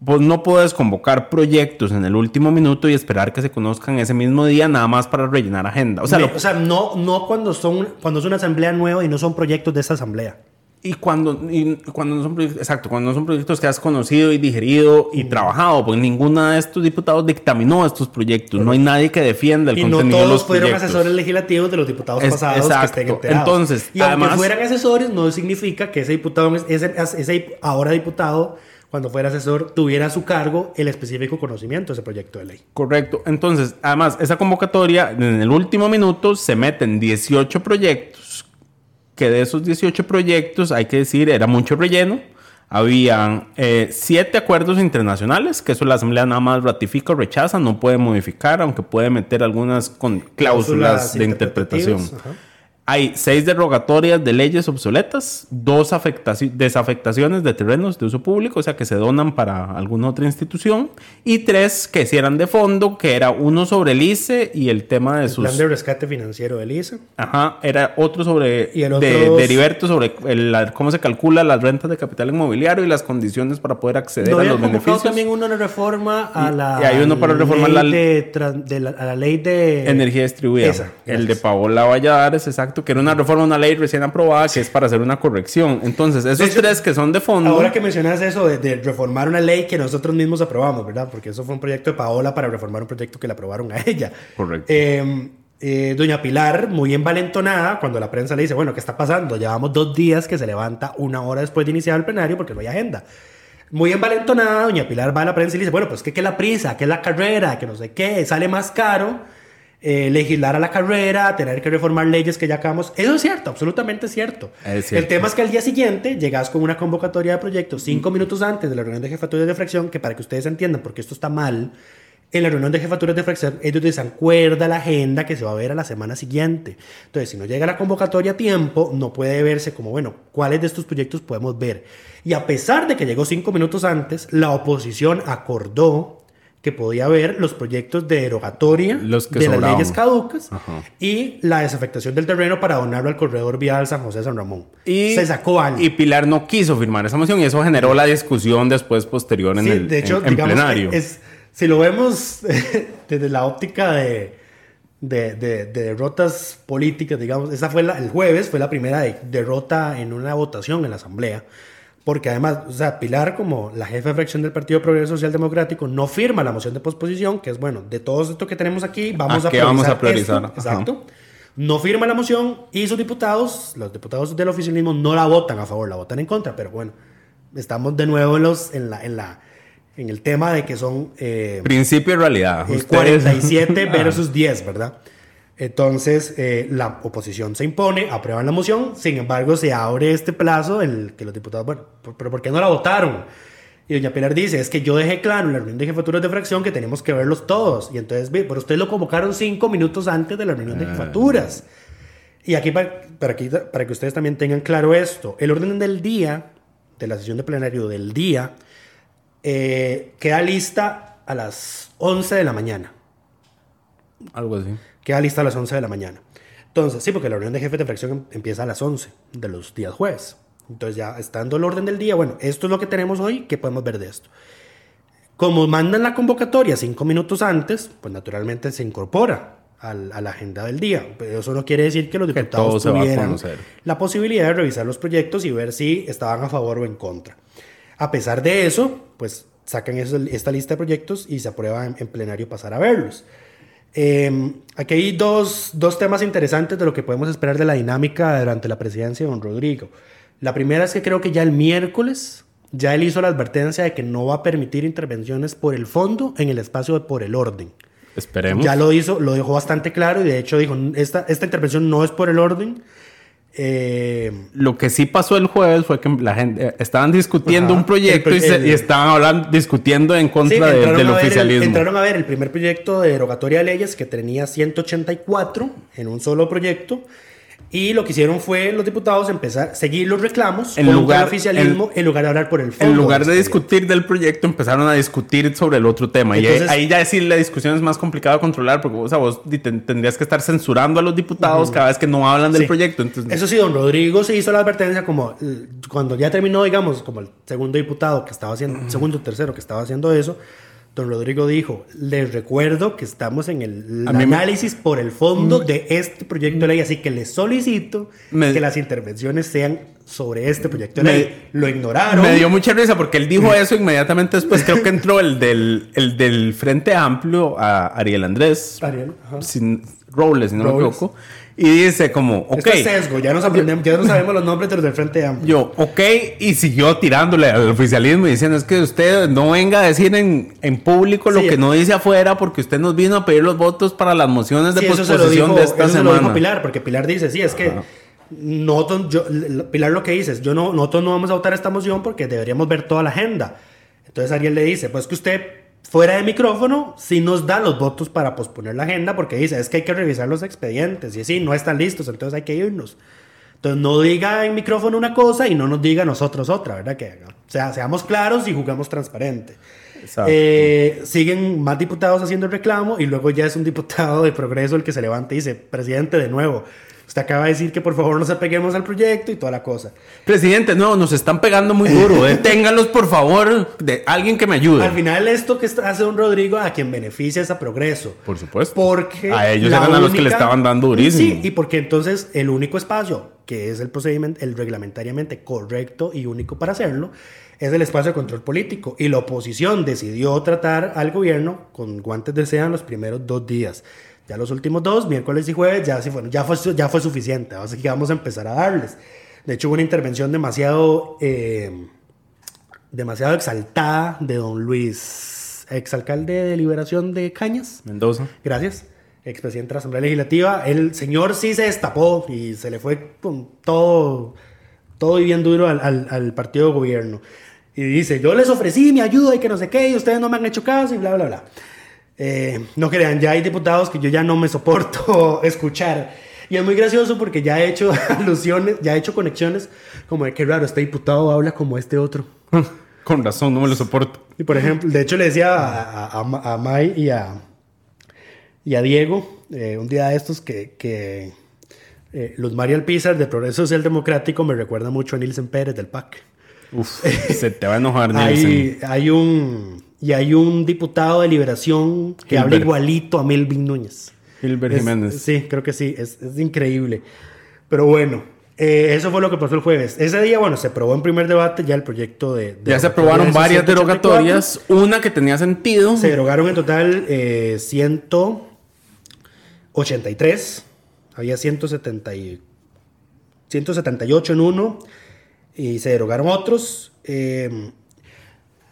Speaker 3: Vos no puedes convocar proyectos en el último minuto y esperar que se conozcan ese mismo día nada más para rellenar agenda. O sea,
Speaker 2: Me-
Speaker 3: lo-
Speaker 2: o sea, no, no cuando, son, cuando es una asamblea nueva y no son proyectos de esa asamblea.
Speaker 3: Y cuando, y cuando no son proyectos, exacto, cuando no son proyectos que has conocido y digerido y trabajado, porque ninguno de estos diputados dictaminó estos proyectos. No hay nadie que defienda el
Speaker 2: Y no
Speaker 3: contenido de los
Speaker 2: todos fueron
Speaker 3: proyectos.
Speaker 2: asesores legislativos de los diputados
Speaker 3: Es-
Speaker 2: pasados
Speaker 3: exacto.
Speaker 2: que estén enterados.
Speaker 3: Entonces,
Speaker 2: y aunque
Speaker 3: además-
Speaker 2: fueran asesores, no significa que ese diputado, ese, ese ahora diputado, cuando fuera asesor, tuviera a su cargo el específico conocimiento de ese proyecto de ley.
Speaker 3: Correcto. Entonces, además, esa convocatoria, en el último minuto, se meten 18 proyectos, que de esos 18 proyectos, hay que decir, era mucho relleno. Habían eh, siete acuerdos internacionales, que eso la Asamblea nada más ratifica o rechaza, no puede modificar, aunque puede meter algunas con cláusulas de interpretación.
Speaker 2: ajá.
Speaker 3: Hay seis derogatorias de leyes obsoletas, dos afectaci- desafectaciones de terrenos de uso público, o sea, que se donan para alguna otra institución, y tres que eran de fondo, que era uno sobre el ICE y el tema de
Speaker 2: El
Speaker 3: sus...
Speaker 2: plan de rescate financiero del ISA.
Speaker 3: Ajá, era otro sobre...
Speaker 2: Y el
Speaker 3: de,
Speaker 2: otro-
Speaker 3: de Heriberto sobre el- la- cómo se calcula las rentas de capital inmobiliario y las condiciones para poder acceder
Speaker 2: No
Speaker 3: a los beneficios.
Speaker 2: también una reforma a la
Speaker 3: y hay uno para reformar la-
Speaker 2: de, de la, a la ley de
Speaker 3: Energía distribuida.
Speaker 2: Esa,
Speaker 3: el de. Paola Valladares, exacto, que era una reforma, una ley recién aprobada que es para hacer una corrección. Entonces, esos
Speaker 2: hecho,
Speaker 3: tres que son de fondo.
Speaker 2: Ahora que mencionas eso de, de reformar una ley que nosotros mismos aprobamos, ¿verdad? Porque eso fue un proyecto de Paola para reformar un proyecto que le aprobaron a ella.
Speaker 3: Correcto.
Speaker 2: Eh, eh, doña Pilar, muy envalentonada, cuando la prensa le dice, bueno, ¿qué está pasando? Llevamos dos días que se levanta una hora después de iniciar el plenario porque no hay agenda. Muy envalentonada, doña Pilar va a la prensa y le dice, bueno, pues que qué la prisa, que la carrera, que no sé qué, sale más caro eh, legislar a la carrera, tener que reformar leyes que ya acabamos. Eso es cierto, absolutamente cierto.
Speaker 3: Es cierto.
Speaker 2: El tema es que al día siguiente llegas con una convocatoria de proyectos cinco minutos antes de la reunión de jefaturas de fracción, que para que ustedes entiendan por qué esto está mal, en la reunión de jefaturas de fracción ellos desacuerda la agenda que se va a ver a la semana siguiente. Entonces, si no llega la convocatoria a tiempo, no puede verse como, bueno, ¿cuáles de estos proyectos podemos ver? Y a pesar de que llegó cinco minutos antes, la oposición acordó que podía ver los proyectos de derogatoria
Speaker 3: Los
Speaker 2: de las leyes caducas
Speaker 3: Ajá.
Speaker 2: y la desafectación del terreno para donarlo al corredor vial San José San Ramón.
Speaker 3: Y,
Speaker 2: se sacó algo.
Speaker 3: Y Pilar no quiso firmar esa moción y eso generó la discusión después posterior en
Speaker 2: Sí,
Speaker 3: el
Speaker 2: de hecho,
Speaker 3: en- en
Speaker 2: digamos,
Speaker 3: plenario.
Speaker 2: es- si lo vemos desde la óptica de, de, de- de derrotas políticas, digamos, esa fue la- el jueves, fue la primera de- derrota en una votación en la Asamblea. Porque además, o sea, Pilar, como la jefa de fracción del Partido Progreso Social Democrático, no firma la moción de posposición, que es bueno, de todo esto que tenemos aquí, vamos
Speaker 3: ¿A
Speaker 2: a priorizar.
Speaker 3: vamos a priorizar?
Speaker 2: esto. Exacto. No firma la moción y sus diputados, los diputados del oficialismo, no la votan a favor, la votan en contra. Pero bueno, estamos de nuevo en, los, en, la, en, la, en el tema de que son eh,
Speaker 3: Principio y realidad.
Speaker 2: eh,
Speaker 3: Ustedes-
Speaker 2: 47
Speaker 3: Ah.
Speaker 2: versus 10, ¿verdad? Entonces, eh, la oposición se impone, aprueban la moción, sin embargo, se abre este plazo en el que los diputados, bueno, ¿por- ¿pero por qué no la votaron? Y doña Pilar dice, es que yo dejé claro en la reunión de jefaturas de fracción que tenemos que verlos todos. Y entonces, pero ustedes lo convocaron cinco minutos antes de la reunión de
Speaker 3: Ah.
Speaker 2: jefaturas. Y aquí para, para, aquí, para que ustedes también tengan claro esto, el orden del día, de la sesión de plenario del día, eh, queda lista a las 11 de la mañana.
Speaker 3: Algo así.
Speaker 2: Queda lista a las 11 de la mañana. Entonces, sí, porque la reunión de jefes de fracción em- empieza a las 11 de los días jueves. Entonces, ya estando el orden del día, bueno, esto es lo que tenemos hoy, ¿qué podemos ver de esto? Como mandan la convocatoria cinco minutos antes, pues naturalmente se incorpora a la agenda del día. Pero eso no quiere decir que los
Speaker 3: Que
Speaker 2: diputados
Speaker 3: a
Speaker 2: tuvieran la posibilidad de revisar los proyectos y ver si estaban a favor o en contra. A pesar de eso, pues sacan eso- esta lista de proyectos y se aprueba en, en plenario pasar a verlos. Eh, aquí hay dos, dos temas interesantes de lo que podemos esperar de la dinámica durante la presidencia de don Rodrigo. La primera es que creo que ya el miércoles ya él hizo la advertencia de que no va a permitir intervenciones por el fondo en el espacio de por el orden.
Speaker 3: Esperemos.
Speaker 2: Ya lo hizo, lo dejó bastante claro y de hecho dijo, esta, esta intervención no es por el orden. Eh,
Speaker 3: Lo que sí pasó el jueves fue que la gente eh, estaban discutiendo
Speaker 2: Ajá.
Speaker 3: un proyecto
Speaker 2: El
Speaker 3: y, se- y estaban hablando, discutiendo en
Speaker 2: Sí,
Speaker 3: contra de- del
Speaker 2: el-
Speaker 3: oficialismo.
Speaker 2: entraron a ver el primer proyecto de derogatoria de leyes que tenía 184 en un solo proyecto. Y lo que hicieron fue los diputados empezar a seguir los reclamos
Speaker 3: En
Speaker 2: contra
Speaker 3: lugar-
Speaker 2: el oficialismo en, lugar de hablar por el fondo.
Speaker 3: en lugar de
Speaker 2: historia.
Speaker 3: discutir del proyecto, empezaron a discutir sobre el otro tema. y ahí-
Speaker 2: Entonces-
Speaker 3: ahí, ya decir la discusión es más complicado de controlar porque o sea, vos ten- tendrías que estar censurando a los diputados cada vez que no hablan del
Speaker 2: Sí.
Speaker 3: proyecto. Entonces,
Speaker 2: Eso sí, don Rodrigo se hizo la advertencia como eh, cuando ya terminó, digamos, como el segundo diputado que estaba haciendo, segundo o tercero que estaba haciendo eso, Don Rodrigo dijo, les recuerdo que estamos en el
Speaker 3: me-
Speaker 2: análisis por el fondo de este proyecto de ley, así que les solicito
Speaker 3: Me-
Speaker 2: que las intervenciones sean sobre este proyecto de
Speaker 3: Me-
Speaker 2: ley. Lo ignoraron.
Speaker 3: Me dio mucha risa porque él dijo eso inmediatamente después. Creo que entró el del, el del Frente Amplio a Ariel Andrés
Speaker 2: Ariel,
Speaker 3: sin, Robles, si no me
Speaker 2: Robles.
Speaker 3: equivoco. Y dice como, ok.
Speaker 2: Esto es sesgo, ya nos aprendemos, ya no sabemos los nombres de los del Frente Amplio.
Speaker 3: Yo, ok, y siguió tirándole al oficialismo y diciendo, es que usted no venga a decir en, en público lo
Speaker 2: Sí.
Speaker 3: que no dice afuera porque usted nos vino a pedir los votos para las mociones de
Speaker 2: Sí, eso se lo
Speaker 3: posposición
Speaker 2: dijo,
Speaker 3: de esta
Speaker 2: eso se lo dijo
Speaker 3: semana.
Speaker 2: Pilar, porque Pilar dice, sí, es que nosotros, yo, Pilar lo que dice es, yo no, nosotros no vamos a votar esta moción porque deberíamos ver toda la agenda. Entonces Ariel le dice, pues que usted fuera de micrófono sí nos da los votos para posponer la agenda porque dice, es que hay que revisar los expedientes y sí, no están listos, entonces hay que irnos. Entonces no diga en micrófono una cosa y no nos diga nosotros otra, ¿verdad? Que, o sea, seamos claros y jugamos transparente. Eh, siguen más diputados haciendo el reclamo y luego ya es un diputado de progreso el que se levanta y dice, presidente, de nuevo, usted acaba de decir que por favor nos apeguemos al proyecto y toda la cosa.
Speaker 3: Presidente, no, nos están pegando muy duro. Deténgalos, por favor, de alguien que me ayude.
Speaker 2: Al final esto que hace don Rodrigo a quien beneficia es a progreso.
Speaker 3: Por supuesto.
Speaker 2: Porque
Speaker 3: A ellos eran a los que le estaban dando durísimo.
Speaker 2: Sí, y porque entonces el único espacio que es el procedimiento, el reglamentariamente correcto y único para hacerlo, es el espacio de control político. Y la oposición decidió tratar al gobierno con guantes de seda en los primeros dos días. Ya los últimos dos, miércoles y jueves, ya, fueron, ya, fue, ya fue suficiente. Así que vamos a empezar a darles. De hecho, hubo una intervención demasiado... eh, demasiado exaltada de don Luis, exalcalde de Liberación de Cañas.
Speaker 3: Mendoza.
Speaker 2: Gracias. Expresidente de la Asamblea Legislativa. El señor sí se destapó y se le fue con todo, todo y bien duro al, al- al partido de gobierno. Y dice, yo les ofrecí mi ayuda y que no sé qué, y ustedes no me han hecho caso y bla, bla, bla. Eh, no crean, ya hay diputados que yo ya no me soporto escuchar. Y es muy gracioso porque ya he hecho alusiones, ya he hecho conexiones como de que raro, este diputado habla como este otro.
Speaker 3: Con razón, no me lo soporto.
Speaker 2: Y por ejemplo, de hecho le decía a, a, a Ma- a Mai y a, y a Diego eh, un día de estos que, que eh, los Mario Alpizar de Progreso Social Democrático me recuerda mucho a Nielsen Pérez del PAC.
Speaker 3: Uf, se te va a enojar.
Speaker 2: Hay, hay un y hay un diputado de Liberación que habla
Speaker 3: Gilbert.
Speaker 2: igualito a Melvin Núñez.
Speaker 3: Gilbert
Speaker 2: Es-
Speaker 3: Jiménez.
Speaker 2: Sí, creo que sí, es, es increíble. Pero bueno, eh, eso fue lo que pasó el jueves. Ese día, bueno, se aprobó en primer debate ya el proyecto de... de
Speaker 3: Ya se aprobaron varias
Speaker 2: 184.
Speaker 3: derogatorias. Una que tenía sentido.
Speaker 2: Se derogaron en total eh, 183. Había 170 y- 178 en uno. Y se derogaron otros. Eh,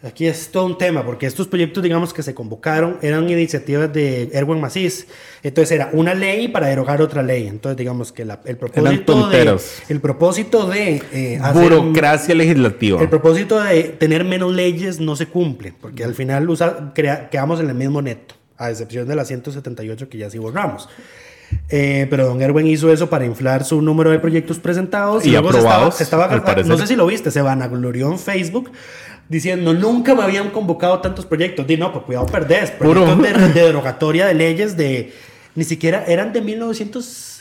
Speaker 2: aquí es todo un tema, porque estos proyectos, digamos, que se convocaron, eran iniciativas de Erwin Macís. Entonces era una ley para derogar otra ley. Entonces, digamos que la- el propósito de... El propósito de... eh, hacer un-
Speaker 3: Burocracia legislativa.
Speaker 2: el propósito de tener menos leyes no se cumple, porque al final usa- crea- quedamos en el mismo neto, a excepción de las 178 que ya sí borramos. Eh, pero don Erwin hizo eso para inflar su número de proyectos presentados
Speaker 3: Y
Speaker 2: luego
Speaker 3: aprobados,
Speaker 2: estaba, estaba- no sé si lo viste, se vanaglorió en Facebook diciendo nunca me habían convocado tantos proyectos. Di no, pues cuidado, perdés. Proyectos de, de derogatoria de leyes de ni siquiera eran de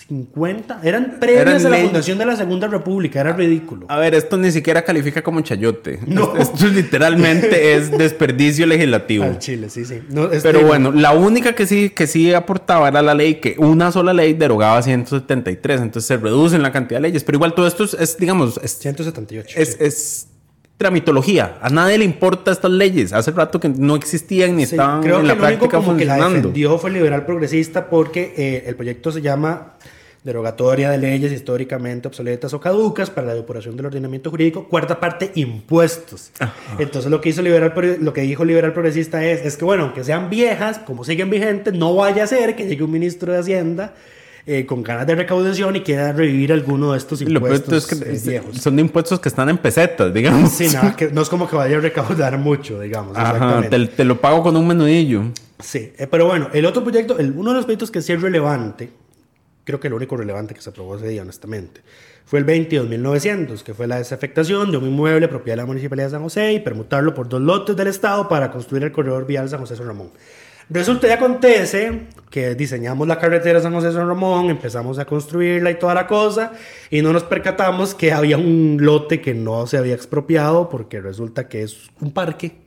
Speaker 2: 1950, eran previas
Speaker 3: Eran
Speaker 2: a la fundación de la Segunda República, era ridículo.
Speaker 3: A ver, esto ni siquiera califica como chayote.
Speaker 2: No.
Speaker 3: Esto literalmente es desperdicio legislativo.
Speaker 2: Al Chile, sí, sí. No, este-
Speaker 3: Pero bueno, la única que sí, que sí aportaba era la ley que una sola ley derogaba 173. Entonces se reducen la cantidad de leyes. Pero igual todo esto es, es, digamos, es,
Speaker 2: 178.
Speaker 3: es,
Speaker 2: sí.
Speaker 3: es tramitología. A nadie le importa estas leyes. Hace rato que no existían ni
Speaker 2: Sí,
Speaker 3: estaban
Speaker 2: creo
Speaker 3: en
Speaker 2: que
Speaker 3: la
Speaker 2: el único
Speaker 3: práctica
Speaker 2: como que la
Speaker 3: funcionando.
Speaker 2: defendió fue liberal progresista porque eh, el proyecto se llama derogatoria de leyes históricamente obsoletas o caducas para la depuración del ordenamiento jurídico. Cuarta parte, impuestos. Entonces lo que hizo liberal, lo que dijo liberal progresista es, es que bueno, aunque sean viejas, como siguen vigentes, no vaya a ser que llegue un ministro de Hacienda eh, con ganas de recaudación y quiera revivir alguno de estos impuestos
Speaker 3: es que
Speaker 2: eh, viejos.
Speaker 3: son impuestos que están en pesetas, digamos.
Speaker 2: Sí, nada, que no es como que vaya a recaudar mucho, digamos.
Speaker 3: Ajá, te, te lo pago con un menudillo.
Speaker 2: Sí, eh, pero bueno, el otro proyecto, el- uno de los proyectos que sí es relevante, creo que el único relevante que se aprobó ese día, honestamente, fue el 22.900, que fue la desafectación de un inmueble propiedad de la Municipalidad de San José y permutarlo por dos lotes del Estado para construir el corredor vial San José-San Ramón. Resulta y acontece que diseñamos la carretera San José-San Ramón, empezamos a construirla y toda la cosa, y no nos percatamos que había un lote que no se había expropiado porque resulta que es un parque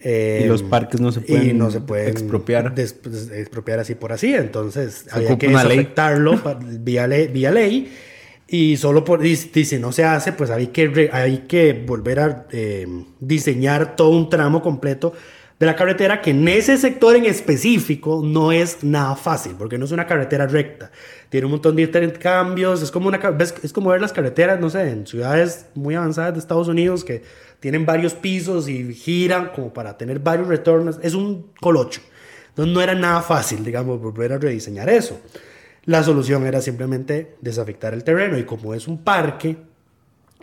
Speaker 2: Eh,
Speaker 3: Y los parques no se pueden
Speaker 2: y no se pueden
Speaker 3: expropiar.
Speaker 2: des- expropiar así por así. Entonces
Speaker 3: Se
Speaker 2: había que pa- vía, ley, vía ley. Y solo por, y, y si no se hace, pues hay que, re- hay que volver a eh, diseñar todo un tramo completo de la carretera que en ese sector en específico no es nada fácil, porque no es una carretera recta. Tiene un montón de intercambios, es como, una, es como ver las carreteras, no sé, en ciudades muy avanzadas de Estados Unidos que tienen varios pisos y giran como para tener varios retornos. Es un colocho. Entonces no era nada fácil, digamos, volver a rediseñar eso. La solución era simplemente desafectar el terreno y como es un parque,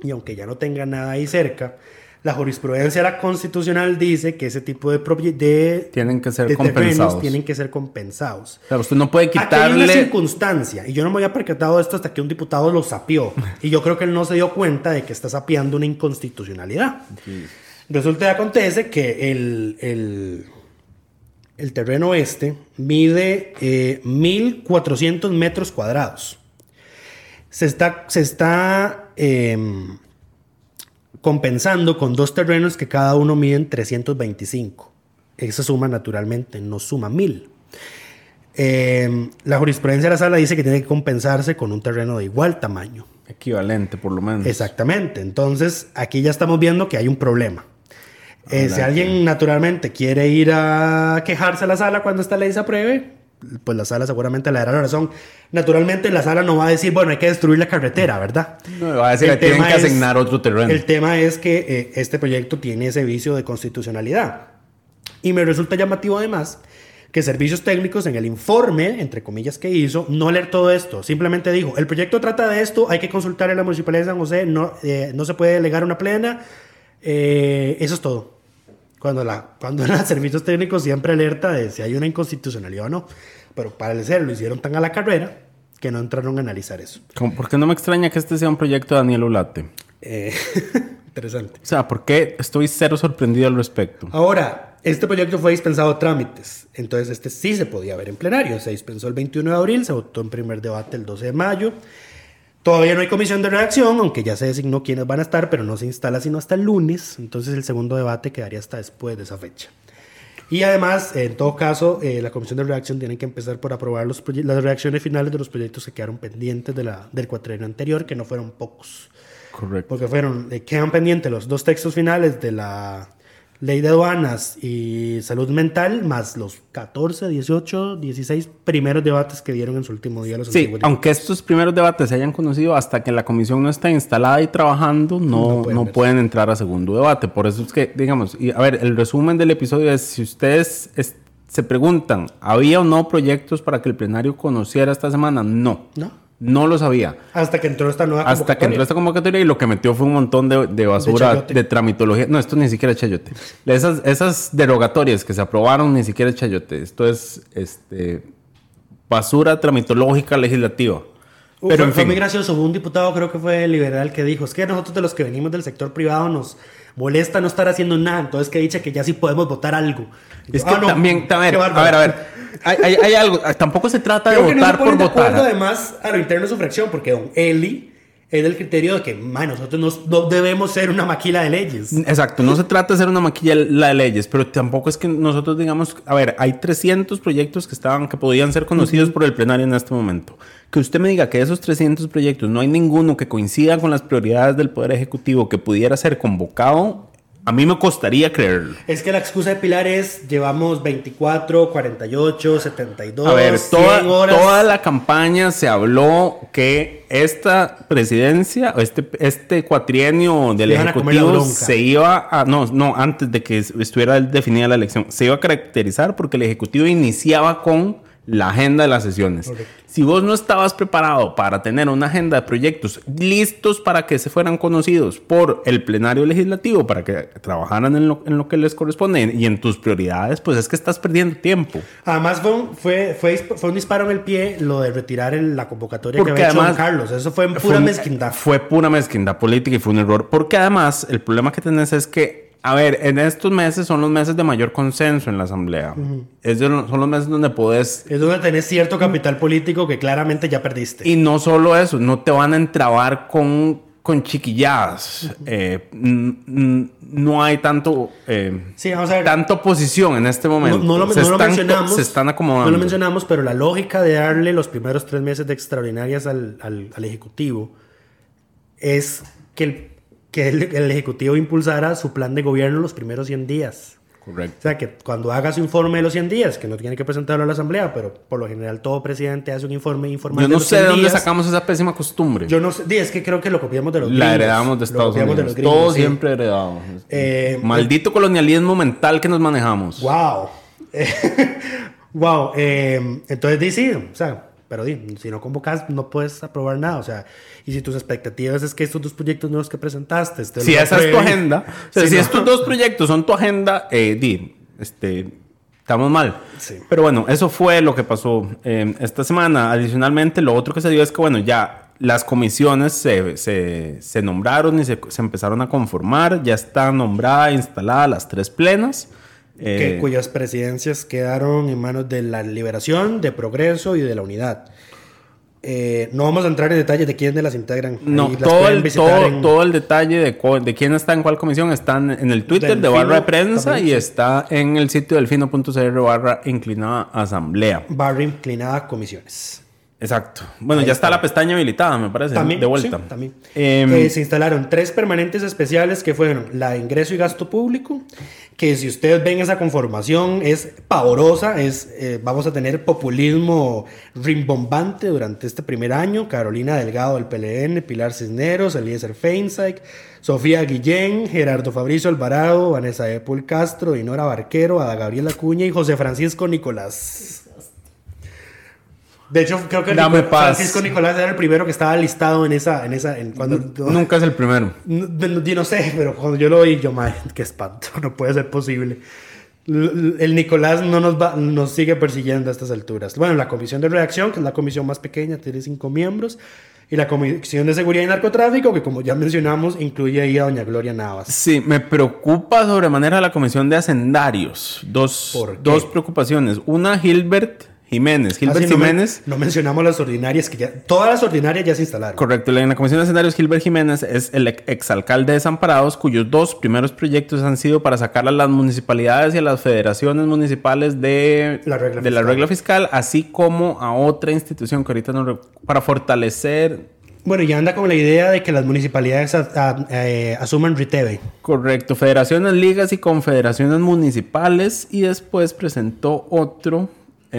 Speaker 2: y aunque ya no tenga nada ahí cerca, la jurisprudencia la constitucional dice que ese tipo de, de,
Speaker 3: Tienen que ser
Speaker 2: de
Speaker 3: compensados.
Speaker 2: tienen que ser compensados.
Speaker 3: O sea, usted no puede
Speaker 2: Aquí hay una
Speaker 3: quitarle.
Speaker 2: circunstancia, y yo no me había percatado de esto hasta que un diputado lo sapió, y yo creo que él no se dio cuenta de que está sapeando una inconstitucionalidad. Resulta y acontece que el, el, el terreno este mide eh, 1.400 metros cuadrados. Se está, se está em, compensando con dos terrenos que cada uno miden 325. Esa suma naturalmente no suma 1000. Eh, la jurisprudencia de la sala dice que tiene que compensarse con un terreno de igual tamaño.
Speaker 3: Equivalente, por lo menos.
Speaker 2: Exactamente. Entonces, aquí ya estamos viendo que hay un problema. Eh, si alguien naturalmente quiere ir a quejarse a la sala cuando esta ley se apruebe, pues la sala seguramente le dará la razón. Naturalmente, la sala no va a decir, bueno, hay que destruir la carretera, ¿verdad?
Speaker 3: No, va a decir
Speaker 2: El
Speaker 3: tienen que
Speaker 2: es-
Speaker 3: asignar otro terreno.
Speaker 2: El tema es que eh, este proyecto tiene ese vicio de constitucionalidad. Y me resulta llamativo además que servicios técnicos en el informe, entre comillas, que hizo, no leer todo esto. Simplemente dijo, el proyecto trata de esto, hay que consultar en la Municipalidad de San José, no, eh, no se puede delegar una plena. eh, eso es todo. Cuando, la, cuando los servicios técnicos siempre alerta de si hay una inconstitucionalidad o no. Pero para ser lo hicieron tan a la carrera que no entraron a analizar eso.
Speaker 3: ¿Por qué no me extraña que este sea un proyecto de Daniel Olate?
Speaker 2: Eh, interesante.
Speaker 3: O sea, ¿por qué estoy cero sorprendido al respecto?
Speaker 2: Ahora, este proyecto fue dispensado a trámites, entonces este sí se podía ver en plenario. Se dispensó el 21 de abril, se votó en primer debate el 12 de mayo. Todavía no hay comisión de redacción, aunque ya se designó quiénes van a estar, pero no se instala sino hasta el lunes. Entonces el segundo debate quedaría hasta después de esa fecha. Y además, en todo caso, eh, la comisión de redacción tiene que empezar por aprobar los las reacciones finales de los proyectos que quedaron pendientes de la, del cuatrienio anterior, que no fueron pocos.
Speaker 3: Correcto.
Speaker 2: Porque fueron, eh, quedan pendientes los dos textos finales de la ley de aduanas y salud mental, más los 14, 18, 16 primeros debates que dieron en su último día los
Speaker 3: Sí,
Speaker 2: antiguos
Speaker 3: aunque estos primeros debates se hayan conocido hasta que la comisión no está instalada y trabajando, no,
Speaker 2: No
Speaker 3: no
Speaker 2: pueden
Speaker 3: entrar a segundo debate. Por eso es que, digamos, y a ver, el resumen del episodio es, si ustedes es- se preguntan, ¿había o no proyectos para que el plenario conociera esta semana? No,
Speaker 2: ¿No?
Speaker 3: No lo sabía.
Speaker 2: Hasta que entró esta nueva
Speaker 3: Hasta que entró esta convocatoria y lo que metió fue un montón de, de basura, de, tramitología. No, esto ni siquiera es chayote. Esas, esas derogatorias que se aprobaron ni siquiera es chayote. Esto es este, basura tramitológica legislativa. Pero
Speaker 2: fue,
Speaker 3: en
Speaker 2: fue
Speaker 3: fin,
Speaker 2: muy gracioso. Hubo un diputado, creo que fue liberal, que dijo: Es que nosotros, de los que venimos del sector privado, nos molesta no estar haciendo nada. Entonces, que dicha que ya sí podemos votar algo.
Speaker 3: Es que
Speaker 2: "Ah, no,
Speaker 3: también, a ver,
Speaker 2: qué
Speaker 3: a
Speaker 2: bárbaro".
Speaker 3: ver, a ver. Hay, hay- hay algo, tampoco se trata de
Speaker 2: que no se
Speaker 3: votar por
Speaker 2: de acuerdo,
Speaker 3: votar.
Speaker 2: además, a lo interno de su fracción, porque don Eli es del criterio de que, man, nosotros no, no debemos ser una maquila de leyes.
Speaker 3: Exacto, no se trata de hacer una maquilla la de leyes, pero tampoco es que nosotros digamos, a ver, hay 300 proyectos que estaban que podían ser conocidos por el plenario en este momento. Que usted me diga que de esos 300 proyectos no hay ninguno que coincida con las prioridades del poder ejecutivo que pudiera ser convocado, a mí me costaría creerlo.
Speaker 2: Es que la excusa de Pilar es, llevamos 24, 48, 72,
Speaker 3: A ver,
Speaker 2: 100
Speaker 3: toda,
Speaker 2: horas.
Speaker 3: toda la campaña se habló que esta presidencia, este, este cuatrienio del
Speaker 2: Se
Speaker 3: Ejecutivo se iba a, no, no, antes de que estuviera definida la elección, se iba a caracterizar porque el Ejecutivo iniciaba con la agenda de las sesiones. Si vos no estabas preparado para tener una agenda de proyectos listos para que se fueran conocidos por el plenario legislativo, para que trabajaran en lo, en lo que les corresponde y en tus prioridades, pues es que estás perdiendo tiempo.
Speaker 2: Además fue un, fue, fue, fue un disparo en el pie lo de retirar el- la convocatoria
Speaker 3: Porque
Speaker 2: que había hecho don
Speaker 3: además-
Speaker 2: Carlos. Eso fue en pura
Speaker 3: Fue
Speaker 2: mezquindad.
Speaker 3: Fue pura mezquindad política y fue un error. Porque además, el problema que tenés es que, a ver, en estos meses son los meses de mayor consenso en la Asamblea. Es de son los meses donde podés.
Speaker 2: Es donde tenés cierto capital político que claramente ya perdiste.
Speaker 3: Y no solo eso, no te van a entrabar con con chiquilladas. Eh, no hay tanto, eh,
Speaker 2: Sí, vamos a ver.
Speaker 3: tanto oposición en este momento.
Speaker 2: No, no lo,
Speaker 3: se,
Speaker 2: no lo mencionamos.
Speaker 3: se están acomodando.
Speaker 2: No lo mencionamos, pero la lógica de darle los primeros tres meses de extraordinarias al, al- al Ejecutivo es que, el, que el, el Ejecutivo impulsara su plan de gobierno los primeros 100 días.
Speaker 3: Correcto.
Speaker 2: O sea, que cuando haga su informe de los 100 días, que no tiene que presentarlo a la Asamblea, pero por lo general todo presidente hace un informe informal
Speaker 3: Yo
Speaker 2: de
Speaker 3: no
Speaker 2: los
Speaker 3: sé de
Speaker 2: 100
Speaker 3: dónde
Speaker 2: días.
Speaker 3: sacamos esa pésima costumbre.
Speaker 2: Yo no sé, es que creo que lo copiamos de los
Speaker 3: la
Speaker 2: gringos.
Speaker 3: heredamos de Estados Unidos.
Speaker 2: de los gringos,
Speaker 3: Todo
Speaker 2: sí.
Speaker 3: siempre heredado.
Speaker 2: Eh,
Speaker 3: Maldito colonialismo mental que nos manejamos.
Speaker 2: Wow. wow. eh, entonces, sí, o sea, pero si no convocas, no puedes aprobar nada. O sea, y si tus expectativas es que estos dos proyectos nuevos que presentaste. te
Speaker 3: Si esa es tu agenda, o sea,
Speaker 2: sí,
Speaker 3: si
Speaker 2: no.
Speaker 3: estos dos proyectos son tu agenda, eh, di, este, estamos mal.
Speaker 2: Sí.
Speaker 3: Pero bueno, eso fue lo que pasó eh, esta semana. Adicionalmente, lo otro que se dio es que, bueno, ya las comisiones se, se- se nombraron y se, se empezaron a conformar. Ya están nombradas, instaladas las tres plenas.
Speaker 2: Que-
Speaker 3: Eh,
Speaker 2: cuyas presidencias quedaron en manos de la Liberación, de Progreso y de la Unidad. Eh, no vamos a entrar en detalles de quiénes las integran.
Speaker 3: No,
Speaker 2: las
Speaker 3: todo el, todo,
Speaker 2: en-
Speaker 3: todo el detalle de, quién está en cuál comisión están en el Twitter de barra de prensa
Speaker 2: también,
Speaker 3: y está en el sitio delfino.cr barra inclinada asamblea.
Speaker 2: barra inclinada comisiones.
Speaker 3: Exacto. Bueno,
Speaker 2: Ahí
Speaker 3: ya está
Speaker 2: está.
Speaker 3: la pestaña habilitada, me parece,
Speaker 2: También,
Speaker 3: de vuelta.
Speaker 2: sí, también.
Speaker 3: Em,
Speaker 2: Eh, se instalaron tres permanentes especiales que fueron la de ingreso y gasto público, que si ustedes ven esa conformación es pavorosa, es, eh, vamos a tener populismo rimbombante durante este primer año, Carolina Delgado del PLN, Pilar Cisneros, Eliezer Feinsack, Sofía Guillén, Gerardo Fabricio Alvarado, Vanessa Epul Castro, Dinora Barquero, Ada Gabriela Cuña y José Francisco Nicolás. De hecho, creo que
Speaker 3: Dame paz.
Speaker 2: Francisco Nicolás era el primero que estaba listado en esa, en esa, en cuando,
Speaker 3: Nunca es el primero.
Speaker 2: no, no- yo no sé, pero cuando yo lo vi, yo, madre, qué espanto, no puede ser posible. El Nicolás no nos, va, nos sigue persiguiendo a estas alturas. Bueno, la comisión de redacción, que es la comisión más pequeña, tiene cinco miembros. Y la comisión de seguridad y narcotráfico, que como ya mencionamos, incluye ahí a doña Gloria Navas.
Speaker 3: Sí, me preocupa sobremanera la comisión de hacendarios. Dos,
Speaker 2: ¿Por qué?
Speaker 3: dos preocupaciones. Una, Gilbert Jiménez. Gilbert
Speaker 2: no men-
Speaker 3: Jiménez.
Speaker 2: no mencionamos las ordinarias, que ya, todas las ordinarias ya se instalaron.
Speaker 3: Correcto, en la Comisión de Escenarios, Gilbert Jiménez es el ex- exalcalde de Desamparados, cuyos dos primeros proyectos han sido para sacar a las municipalidades y a las federaciones municipales de
Speaker 2: La regla
Speaker 3: de la
Speaker 2: fiscal.
Speaker 3: regla fiscal, así como a otra institución que ahorita no para fortalecer.
Speaker 2: Bueno, ya anda con la idea de que las municipalidades a- a- eh, asuman RITEVE.
Speaker 3: Correcto, federaciones, ligas y confederaciones municipales, y después presentó otro,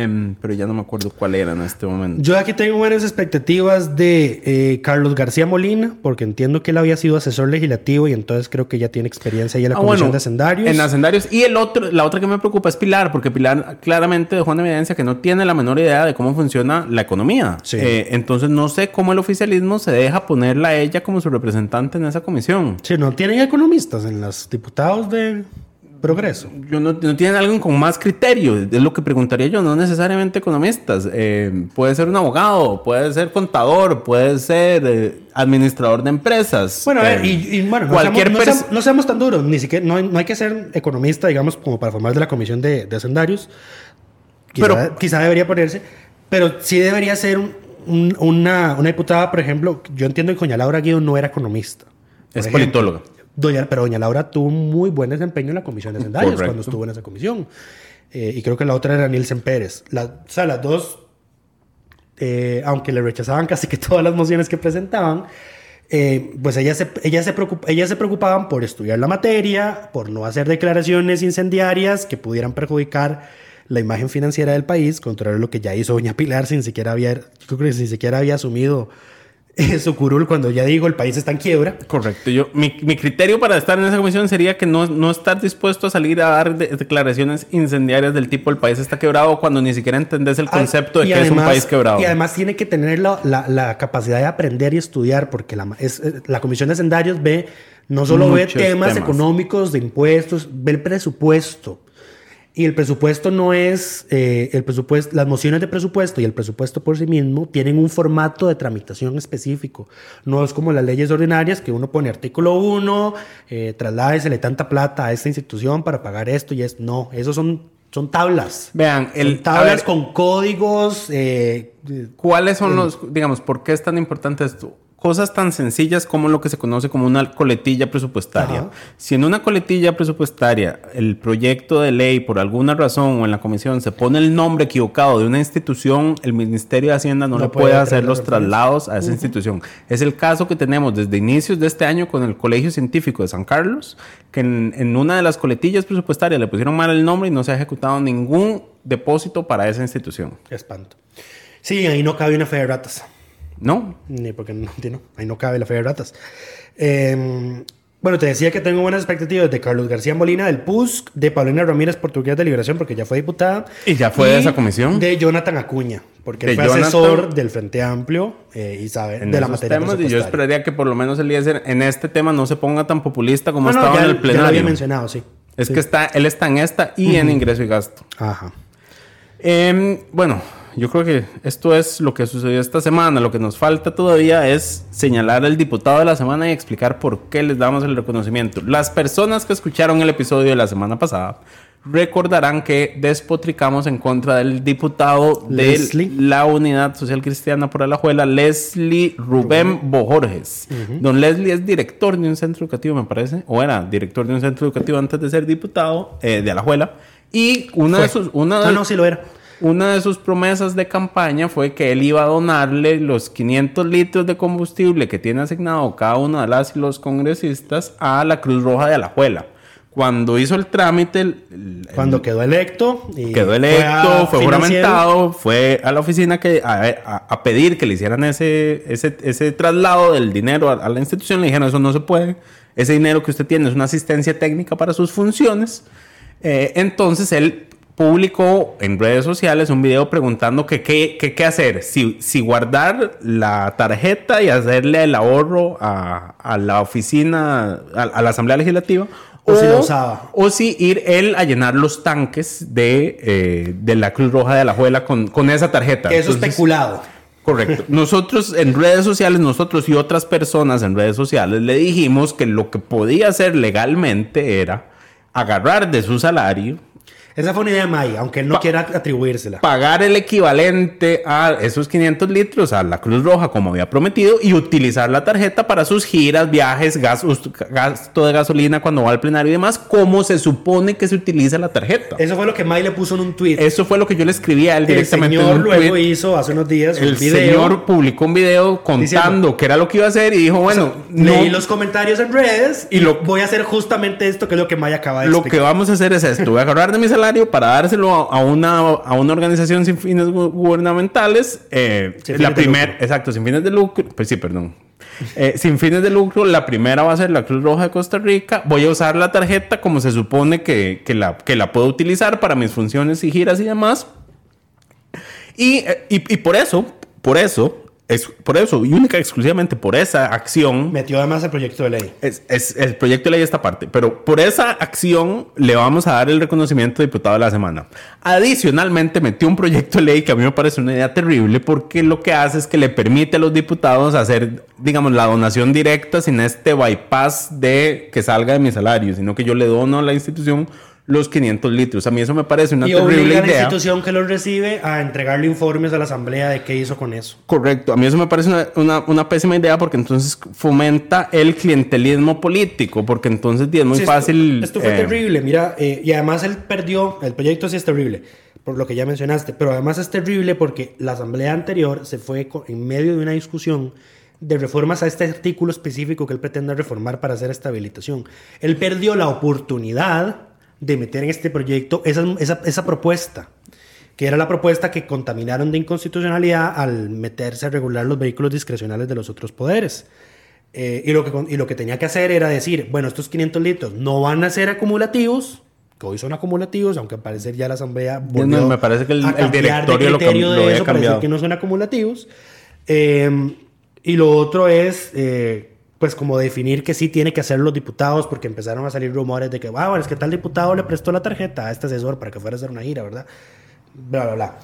Speaker 3: em, pero ya no me acuerdo cuál era en este momento.
Speaker 2: Yo aquí tengo buenas expectativas de eh, Carlos García Molina, porque entiendo que él había sido asesor legislativo y entonces creo que ya tiene experiencia ahí en la
Speaker 3: Ah,
Speaker 2: Comisión
Speaker 3: bueno,
Speaker 2: de Hacendarios.
Speaker 3: En hacendarios. Y el otro, la otra que me preocupa es Pilar, porque Pilar claramente dejó en evidencia que no tiene la menor idea de cómo funciona la economía.
Speaker 2: Sí.
Speaker 3: Eh, entonces no sé cómo el oficialismo se deja ponerla a ella como su representante en esa comisión.
Speaker 2: Sí, no tienen economistas en los diputados de Progreso.
Speaker 3: Yo no, no tienen alguien con más criterio, es lo que preguntaría yo, no necesariamente economistas. Eh, puede ser un abogado, puede ser contador, puede ser eh, administrador de empresas.
Speaker 2: Bueno, a ver,
Speaker 3: Eh,
Speaker 2: y, y bueno, no,
Speaker 3: cualquier
Speaker 2: seamos, no, seamos, no seamos tan duros, ni siquiera, no, hay- no hay que ser economista, digamos, como para formar de la Comisión de, de Hacendarios. Quizá,
Speaker 3: Pero-
Speaker 2: quizá debería ponerse, pero sí debería ser un- un- una, una diputada, por ejemplo, yo entiendo que doña Laura Guido no era economista.
Speaker 3: Es
Speaker 2: ejemplo.
Speaker 3: politóloga.
Speaker 2: Doña, pero doña Laura tuvo un muy buen desempeño en la comisión de
Speaker 3: Correcto.
Speaker 2: cuando estuvo en esa comisión. Eh, y creo que la otra era Nielsen Pérez. La, o sea, las dos, eh, aunque le rechazaban casi que todas las mociones que presentaban, eh, pues ellas se, ellas, se preocup- ellas se preocupaban por estudiar la materia, por no hacer declaraciones incendiarias que pudieran perjudicar la imagen financiera del país, contrario a lo que ya hizo doña Pilar, sin siquiera había, yo creo que sin siquiera había asumido eh, su curul cuando ya dijo el país está en quiebra.
Speaker 3: Correcto. Yo, mi, mi criterio para estar en esa comisión sería que no, no estar dispuesto a salir a dar de- declaraciones incendiarias del tipo el país está quebrado cuando ni siquiera entendés el concepto de que es un país quebrado.
Speaker 2: Y además tiene que tener la, la- la capacidad de aprender y estudiar, porque la, es- eh, la Comisión de Hacendarios ve, no solo ve temas. económicos, de impuestos, ve el presupuesto. Y el presupuesto no es, eh, el presupuesto, las mociones de presupuesto y el presupuesto por sí mismo tienen un formato de tramitación específico. No es como las leyes ordinarias que uno pone artículo 1, eh, trasládesele tanta plata a esta institución para pagar esto y es No, esos son, son tablas.
Speaker 3: Vean, el,
Speaker 2: Son tablas
Speaker 3: ver,
Speaker 2: con códigos. eh,
Speaker 3: ¿cuáles son los, digamos, por qué es tan importante esto? Cosas tan sencillas como lo que se conoce como una coletilla presupuestaria.
Speaker 2: Ajá.
Speaker 3: Si en una coletilla presupuestaria el proyecto de ley por alguna razón o en la comisión se pone el nombre equivocado de una institución, el Ministerio de Hacienda no,
Speaker 2: No
Speaker 3: le
Speaker 2: puede
Speaker 3: puede
Speaker 2: hacer
Speaker 3: los traslados a esa institución. Es el caso que tenemos desde inicios de este año con el Colegio Científico de San Carlos, que en, en una de las coletillas presupuestarias le pusieron mal el nombre y no se ha ejecutado ningún depósito para esa institución.
Speaker 2: Qué espanto. Sí, ahí no cabe una fe de ratas.
Speaker 3: ¿No?
Speaker 2: Ni porque no, no, ahí no cabe la fe de ratas. Eh, bueno, te decía que tengo buenas expectativas de Carlos García Molina del PUSC, de Paulina Ramírez Portugués de Liberación, porque ya fue diputada.
Speaker 3: ¿Y ya fue de esa comisión?
Speaker 2: De Jonathan Acuña, porque él fue
Speaker 3: Jonathan-
Speaker 2: asesor del Frente Amplio eh, y sabe
Speaker 3: En
Speaker 2: de la materia
Speaker 3: temas, y yo esperaría que por lo menos Eliezer en este tema no se ponga tan populista como
Speaker 2: No, no,
Speaker 3: estaba
Speaker 2: ya,
Speaker 3: en el
Speaker 2: ya lo había
Speaker 3: plenario.
Speaker 2: mencionado, sí.
Speaker 3: es
Speaker 2: Sí.
Speaker 3: que está, él está en esta y en ingreso y gasto.
Speaker 2: Ajá.
Speaker 3: Em, bueno, yo creo que esto es lo que sucedió esta semana. Lo que nos falta todavía es señalar al diputado de la semana y explicar por qué les damos el reconocimiento. Las personas que escucharon el episodio de la semana pasada recordarán que despotricamos en contra del diputado
Speaker 2: Leslie.
Speaker 3: de la Unidad Social Cristiana por Alajuela, Leslie Rubén Bojorges. Don Leslie es director de un centro educativo, me parece, o era director de un centro educativo antes de ser diputado eh, de Alajuela. Y una de
Speaker 2: Fue.
Speaker 3: sus... Una
Speaker 2: No,
Speaker 3: de-
Speaker 2: no, sí lo era.
Speaker 3: Una de sus promesas de campaña fue que él iba a donarle los 500 litros de combustible que tiene asignado cada uno de las y los congresistas a la Cruz Roja de Alajuela. Cuando hizo el trámite, el- el-
Speaker 2: Cuando quedó electo. Y
Speaker 3: quedó
Speaker 2: fue
Speaker 3: electo, fue,
Speaker 2: financiero.
Speaker 3: juramentado, fue a la oficina que, a, a- a pedir que le hicieran ese, ese, ese traslado del dinero a, a la institución. Le dijeron, eso no se puede. Ese dinero que usted tiene es una asistencia técnica para sus funciones. Eh, entonces él publicó en redes sociales un video preguntando que qué hacer, si, si guardar la tarjeta y hacerle el ahorro a, a la oficina, a, a la Asamblea Legislativa.
Speaker 2: O si la usaba.
Speaker 3: O si ir él a llenar los tanques de, eh, de la Cruz Roja de Alajuela con, con esa tarjeta.
Speaker 2: Eso
Speaker 3: Entonces,
Speaker 2: especulado.
Speaker 3: Correcto. Nosotros en redes sociales, nosotros y otras personas en redes sociales le dijimos que lo que podía hacer legalmente era agarrar de su salario,
Speaker 2: Esa fue una idea de May, aunque él no
Speaker 3: Pa-
Speaker 2: quiera atribuírsela.
Speaker 3: pagar el equivalente a esos 500 litros a la Cruz Roja como había prometido y utilizar la tarjeta para sus giras, viajes, gas- us- gasto de gasolina cuando va al plenario y demás, como se supone que se utiliza la tarjeta.
Speaker 2: Eso fue lo que May le puso en un tweet.
Speaker 3: Eso fue lo que yo le escribí a él
Speaker 2: el
Speaker 3: directamente. en
Speaker 2: señor
Speaker 3: un
Speaker 2: luego
Speaker 3: tweet.
Speaker 2: hizo hace unos días
Speaker 3: El
Speaker 2: un video.
Speaker 3: señor publicó un video contando
Speaker 2: Diciendo-
Speaker 3: qué era lo que iba a hacer y dijo, bueno,
Speaker 2: Leí
Speaker 3: no-
Speaker 2: los comentarios en redes y
Speaker 3: lo-
Speaker 2: voy a hacer justamente esto que es lo que May acaba de
Speaker 3: lo que vamos a hacer es esto. Voy a agarrar de mi salario para dárselo a, una, a una organización sin fines gu- gubernamentales. eh,
Speaker 2: Sin
Speaker 3: la primera, exacto, sin fines de lucro. Pues sí, perdón. Eh, sin fines de lucro, la primera va a ser la Cruz Roja de Costa Rica. Voy a usar la tarjeta como se supone que, que la, que la puedo utilizar para mis funciones y giras y demás. Y, eh, y, y por eso, por eso, es por eso, y única exclusivamente por esa acción,
Speaker 2: Metió además el proyecto de ley.
Speaker 3: es, es- el proyecto de ley esta parte, pero por esa acción le vamos a dar el reconocimiento de diputado de la semana. Adicionalmente metió un proyecto de ley que a mí me parece una idea terrible porque lo que hace es que le permite a los diputados hacer, digamos, la donación directa sin este bypass de que salga de mi salario, sino que yo le dono a la institución los 500 litros. A mí eso me parece una
Speaker 2: Y
Speaker 3: terrible
Speaker 2: obliga a la
Speaker 3: idea.
Speaker 2: institución que los recibe a entregarle informes a la asamblea de qué hizo con eso.
Speaker 3: Correcto, a mí eso me parece una, una- una pésima idea porque entonces fomenta el clientelismo político, porque entonces es muy
Speaker 2: Sí,
Speaker 3: Fácil.
Speaker 2: Esto, fue
Speaker 3: eh,
Speaker 2: terrible, mira, eh, y además él perdió, el proyecto sí es terrible, por lo que ya mencionaste, pero además es terrible porque la asamblea anterior se fue en medio de una discusión de reformas a este artículo específico que él pretende reformar para hacer esta habilitación. Él perdió la oportunidad de meter en este proyecto esa, esa, esa propuesta, que era la propuesta que contaminaron de inconstitucionalidad al meterse a regular los vehículos discrecionales de los otros poderes. Eh, y, lo que, y lo que tenía que hacer era decir, bueno, estos 500 litros no van a ser acumulativos, que hoy son acumulativos, aunque al parecer ya la asamblea volvió
Speaker 3: no, me parece que el- el directorio
Speaker 2: de criterio de
Speaker 3: lo había
Speaker 2: eso
Speaker 3: cambiado.
Speaker 2: que no son acumulativos. Eh, y lo otro es, eh, pues como definir que sí tiene que hacer los diputados, porque empezaron a salir rumores de que, bueno, es que tal diputado le prestó la tarjeta a este asesor para que fuera a hacer una gira, ¿verdad? Bla, bla, bla.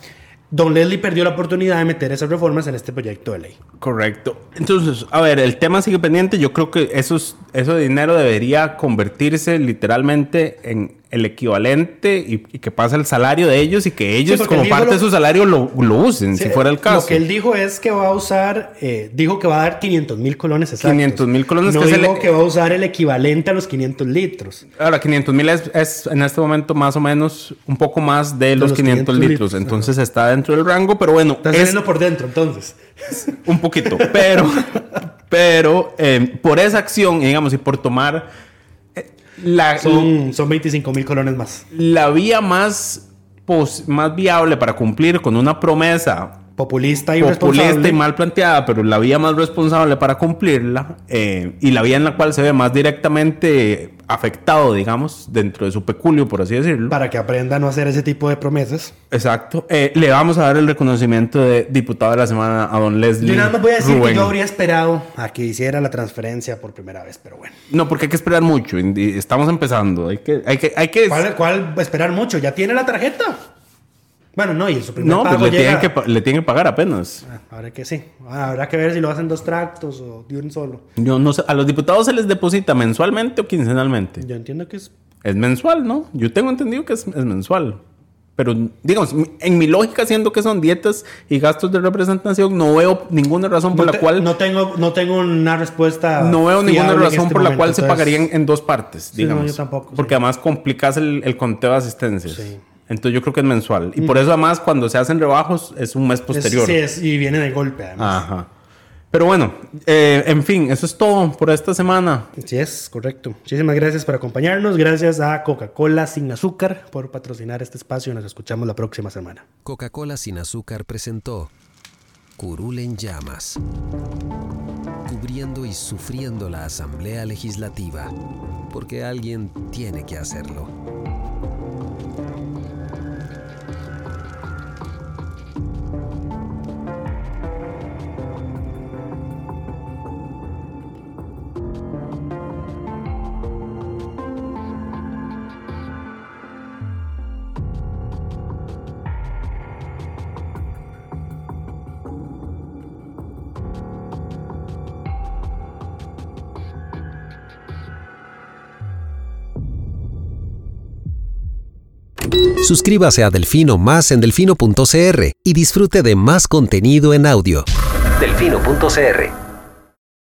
Speaker 2: Don Leslie perdió la oportunidad de meter esas reformas en este proyecto de ley.
Speaker 3: Correcto. Entonces, a ver, el tema sigue pendiente. Yo creo que esos, ese dinero debería convertirse literalmente en, el equivalente y, y que pasa el salario de ellos y que ellos como parte
Speaker 2: lo-
Speaker 3: de su salario lo, lo usen, si fuera el caso.
Speaker 2: Lo que él dijo es que va a usar, eh, dijo que va a dar 500 mil colones exactos.
Speaker 3: 500,000 colones,
Speaker 2: No
Speaker 3: que el-
Speaker 2: que va a usar el equivalente a los 500 litros.
Speaker 3: Ahora, 500 mil es, es en este momento más o menos un poco más de, los,
Speaker 2: los
Speaker 3: 500,
Speaker 2: 500
Speaker 3: litros.
Speaker 2: litros,
Speaker 3: Entonces está dentro del rango, pero bueno,
Speaker 2: Está
Speaker 3: es
Speaker 2: por dentro, entonces.
Speaker 3: un poquito. Pero, pero eh, por esa acción, digamos, y por tomar la,
Speaker 2: Son, son 25 mil colones más.
Speaker 3: la vía más, pos- más viable para cumplir con una promesa
Speaker 2: Populista y
Speaker 3: populista y mal planteada, pero la vía más responsable para cumplirla eh, y la vía en la cual se ve más directamente afectado, digamos, dentro de su peculio, por así decirlo.
Speaker 2: Para que aprenda a no hacer ese tipo de promesas.
Speaker 3: Exacto. Eh, le vamos a dar el reconocimiento de diputado de la semana a don Leslie.
Speaker 2: Yo nada más voy a decir que
Speaker 3: Rubén.
Speaker 2: yo habría esperado a que hiciera la transferencia por primera vez, pero bueno.
Speaker 3: No, porque hay que esperar mucho. Estamos empezando. Hay que, hay que, hay que.
Speaker 2: ¿Cuál, cuál esperar mucho? ¿Ya tiene la tarjeta? Bueno, no, y su primer
Speaker 3: No, pues
Speaker 2: pago
Speaker 3: le
Speaker 2: llega-
Speaker 3: tienen, que, le tienen que pagar apenas.
Speaker 2: Ah, Habrá que sí. Ah, Habrá que ver si lo hacen dos tractos o de un solo.
Speaker 3: Yo no sé, a los diputados se les deposita mensualmente o quincenalmente.
Speaker 2: Yo entiendo que es
Speaker 3: Es mensual, ¿no? Yo tengo entendido que es, es mensual. Pero, digamos, en mi lógica, siendo que son dietas y gastos de representación, no veo ninguna razón por
Speaker 2: no
Speaker 3: la
Speaker 2: te-
Speaker 3: cual.
Speaker 2: no tengo no tengo una respuesta
Speaker 3: No veo ninguna
Speaker 2: en
Speaker 3: razón
Speaker 2: este
Speaker 3: por la
Speaker 2: momento,
Speaker 3: cual se
Speaker 2: entonces-
Speaker 3: pagarían en dos partes,
Speaker 2: Sí, no,
Speaker 3: digamos.
Speaker 2: yo tampoco,
Speaker 3: Porque
Speaker 2: sí.
Speaker 3: además complicas el, el conteo de asistencias.
Speaker 2: Sí.
Speaker 3: Entonces yo creo que es mensual. Y por eso además cuando se hacen rebajos es un mes
Speaker 2: Es-
Speaker 3: posterior.
Speaker 2: sí, es- y viene de golpe además.
Speaker 3: Ajá. Pero bueno, eh, en fin, eso es todo por esta semana.
Speaker 2: Sí es, correcto. Muchísimas gracias por acompañarnos. Gracias a Coca-Cola sin azúcar por patrocinar este espacio. Nos escuchamos la próxima semana.
Speaker 1: Coca-Cola sin azúcar presentó Curul en llamas, cubriendo y sufriendo la Asamblea Legislativa, porque alguien tiene que hacerlo. Suscríbase a Delfino Más en delfino.cr y disfrute de más contenido en audio. Delfino.cr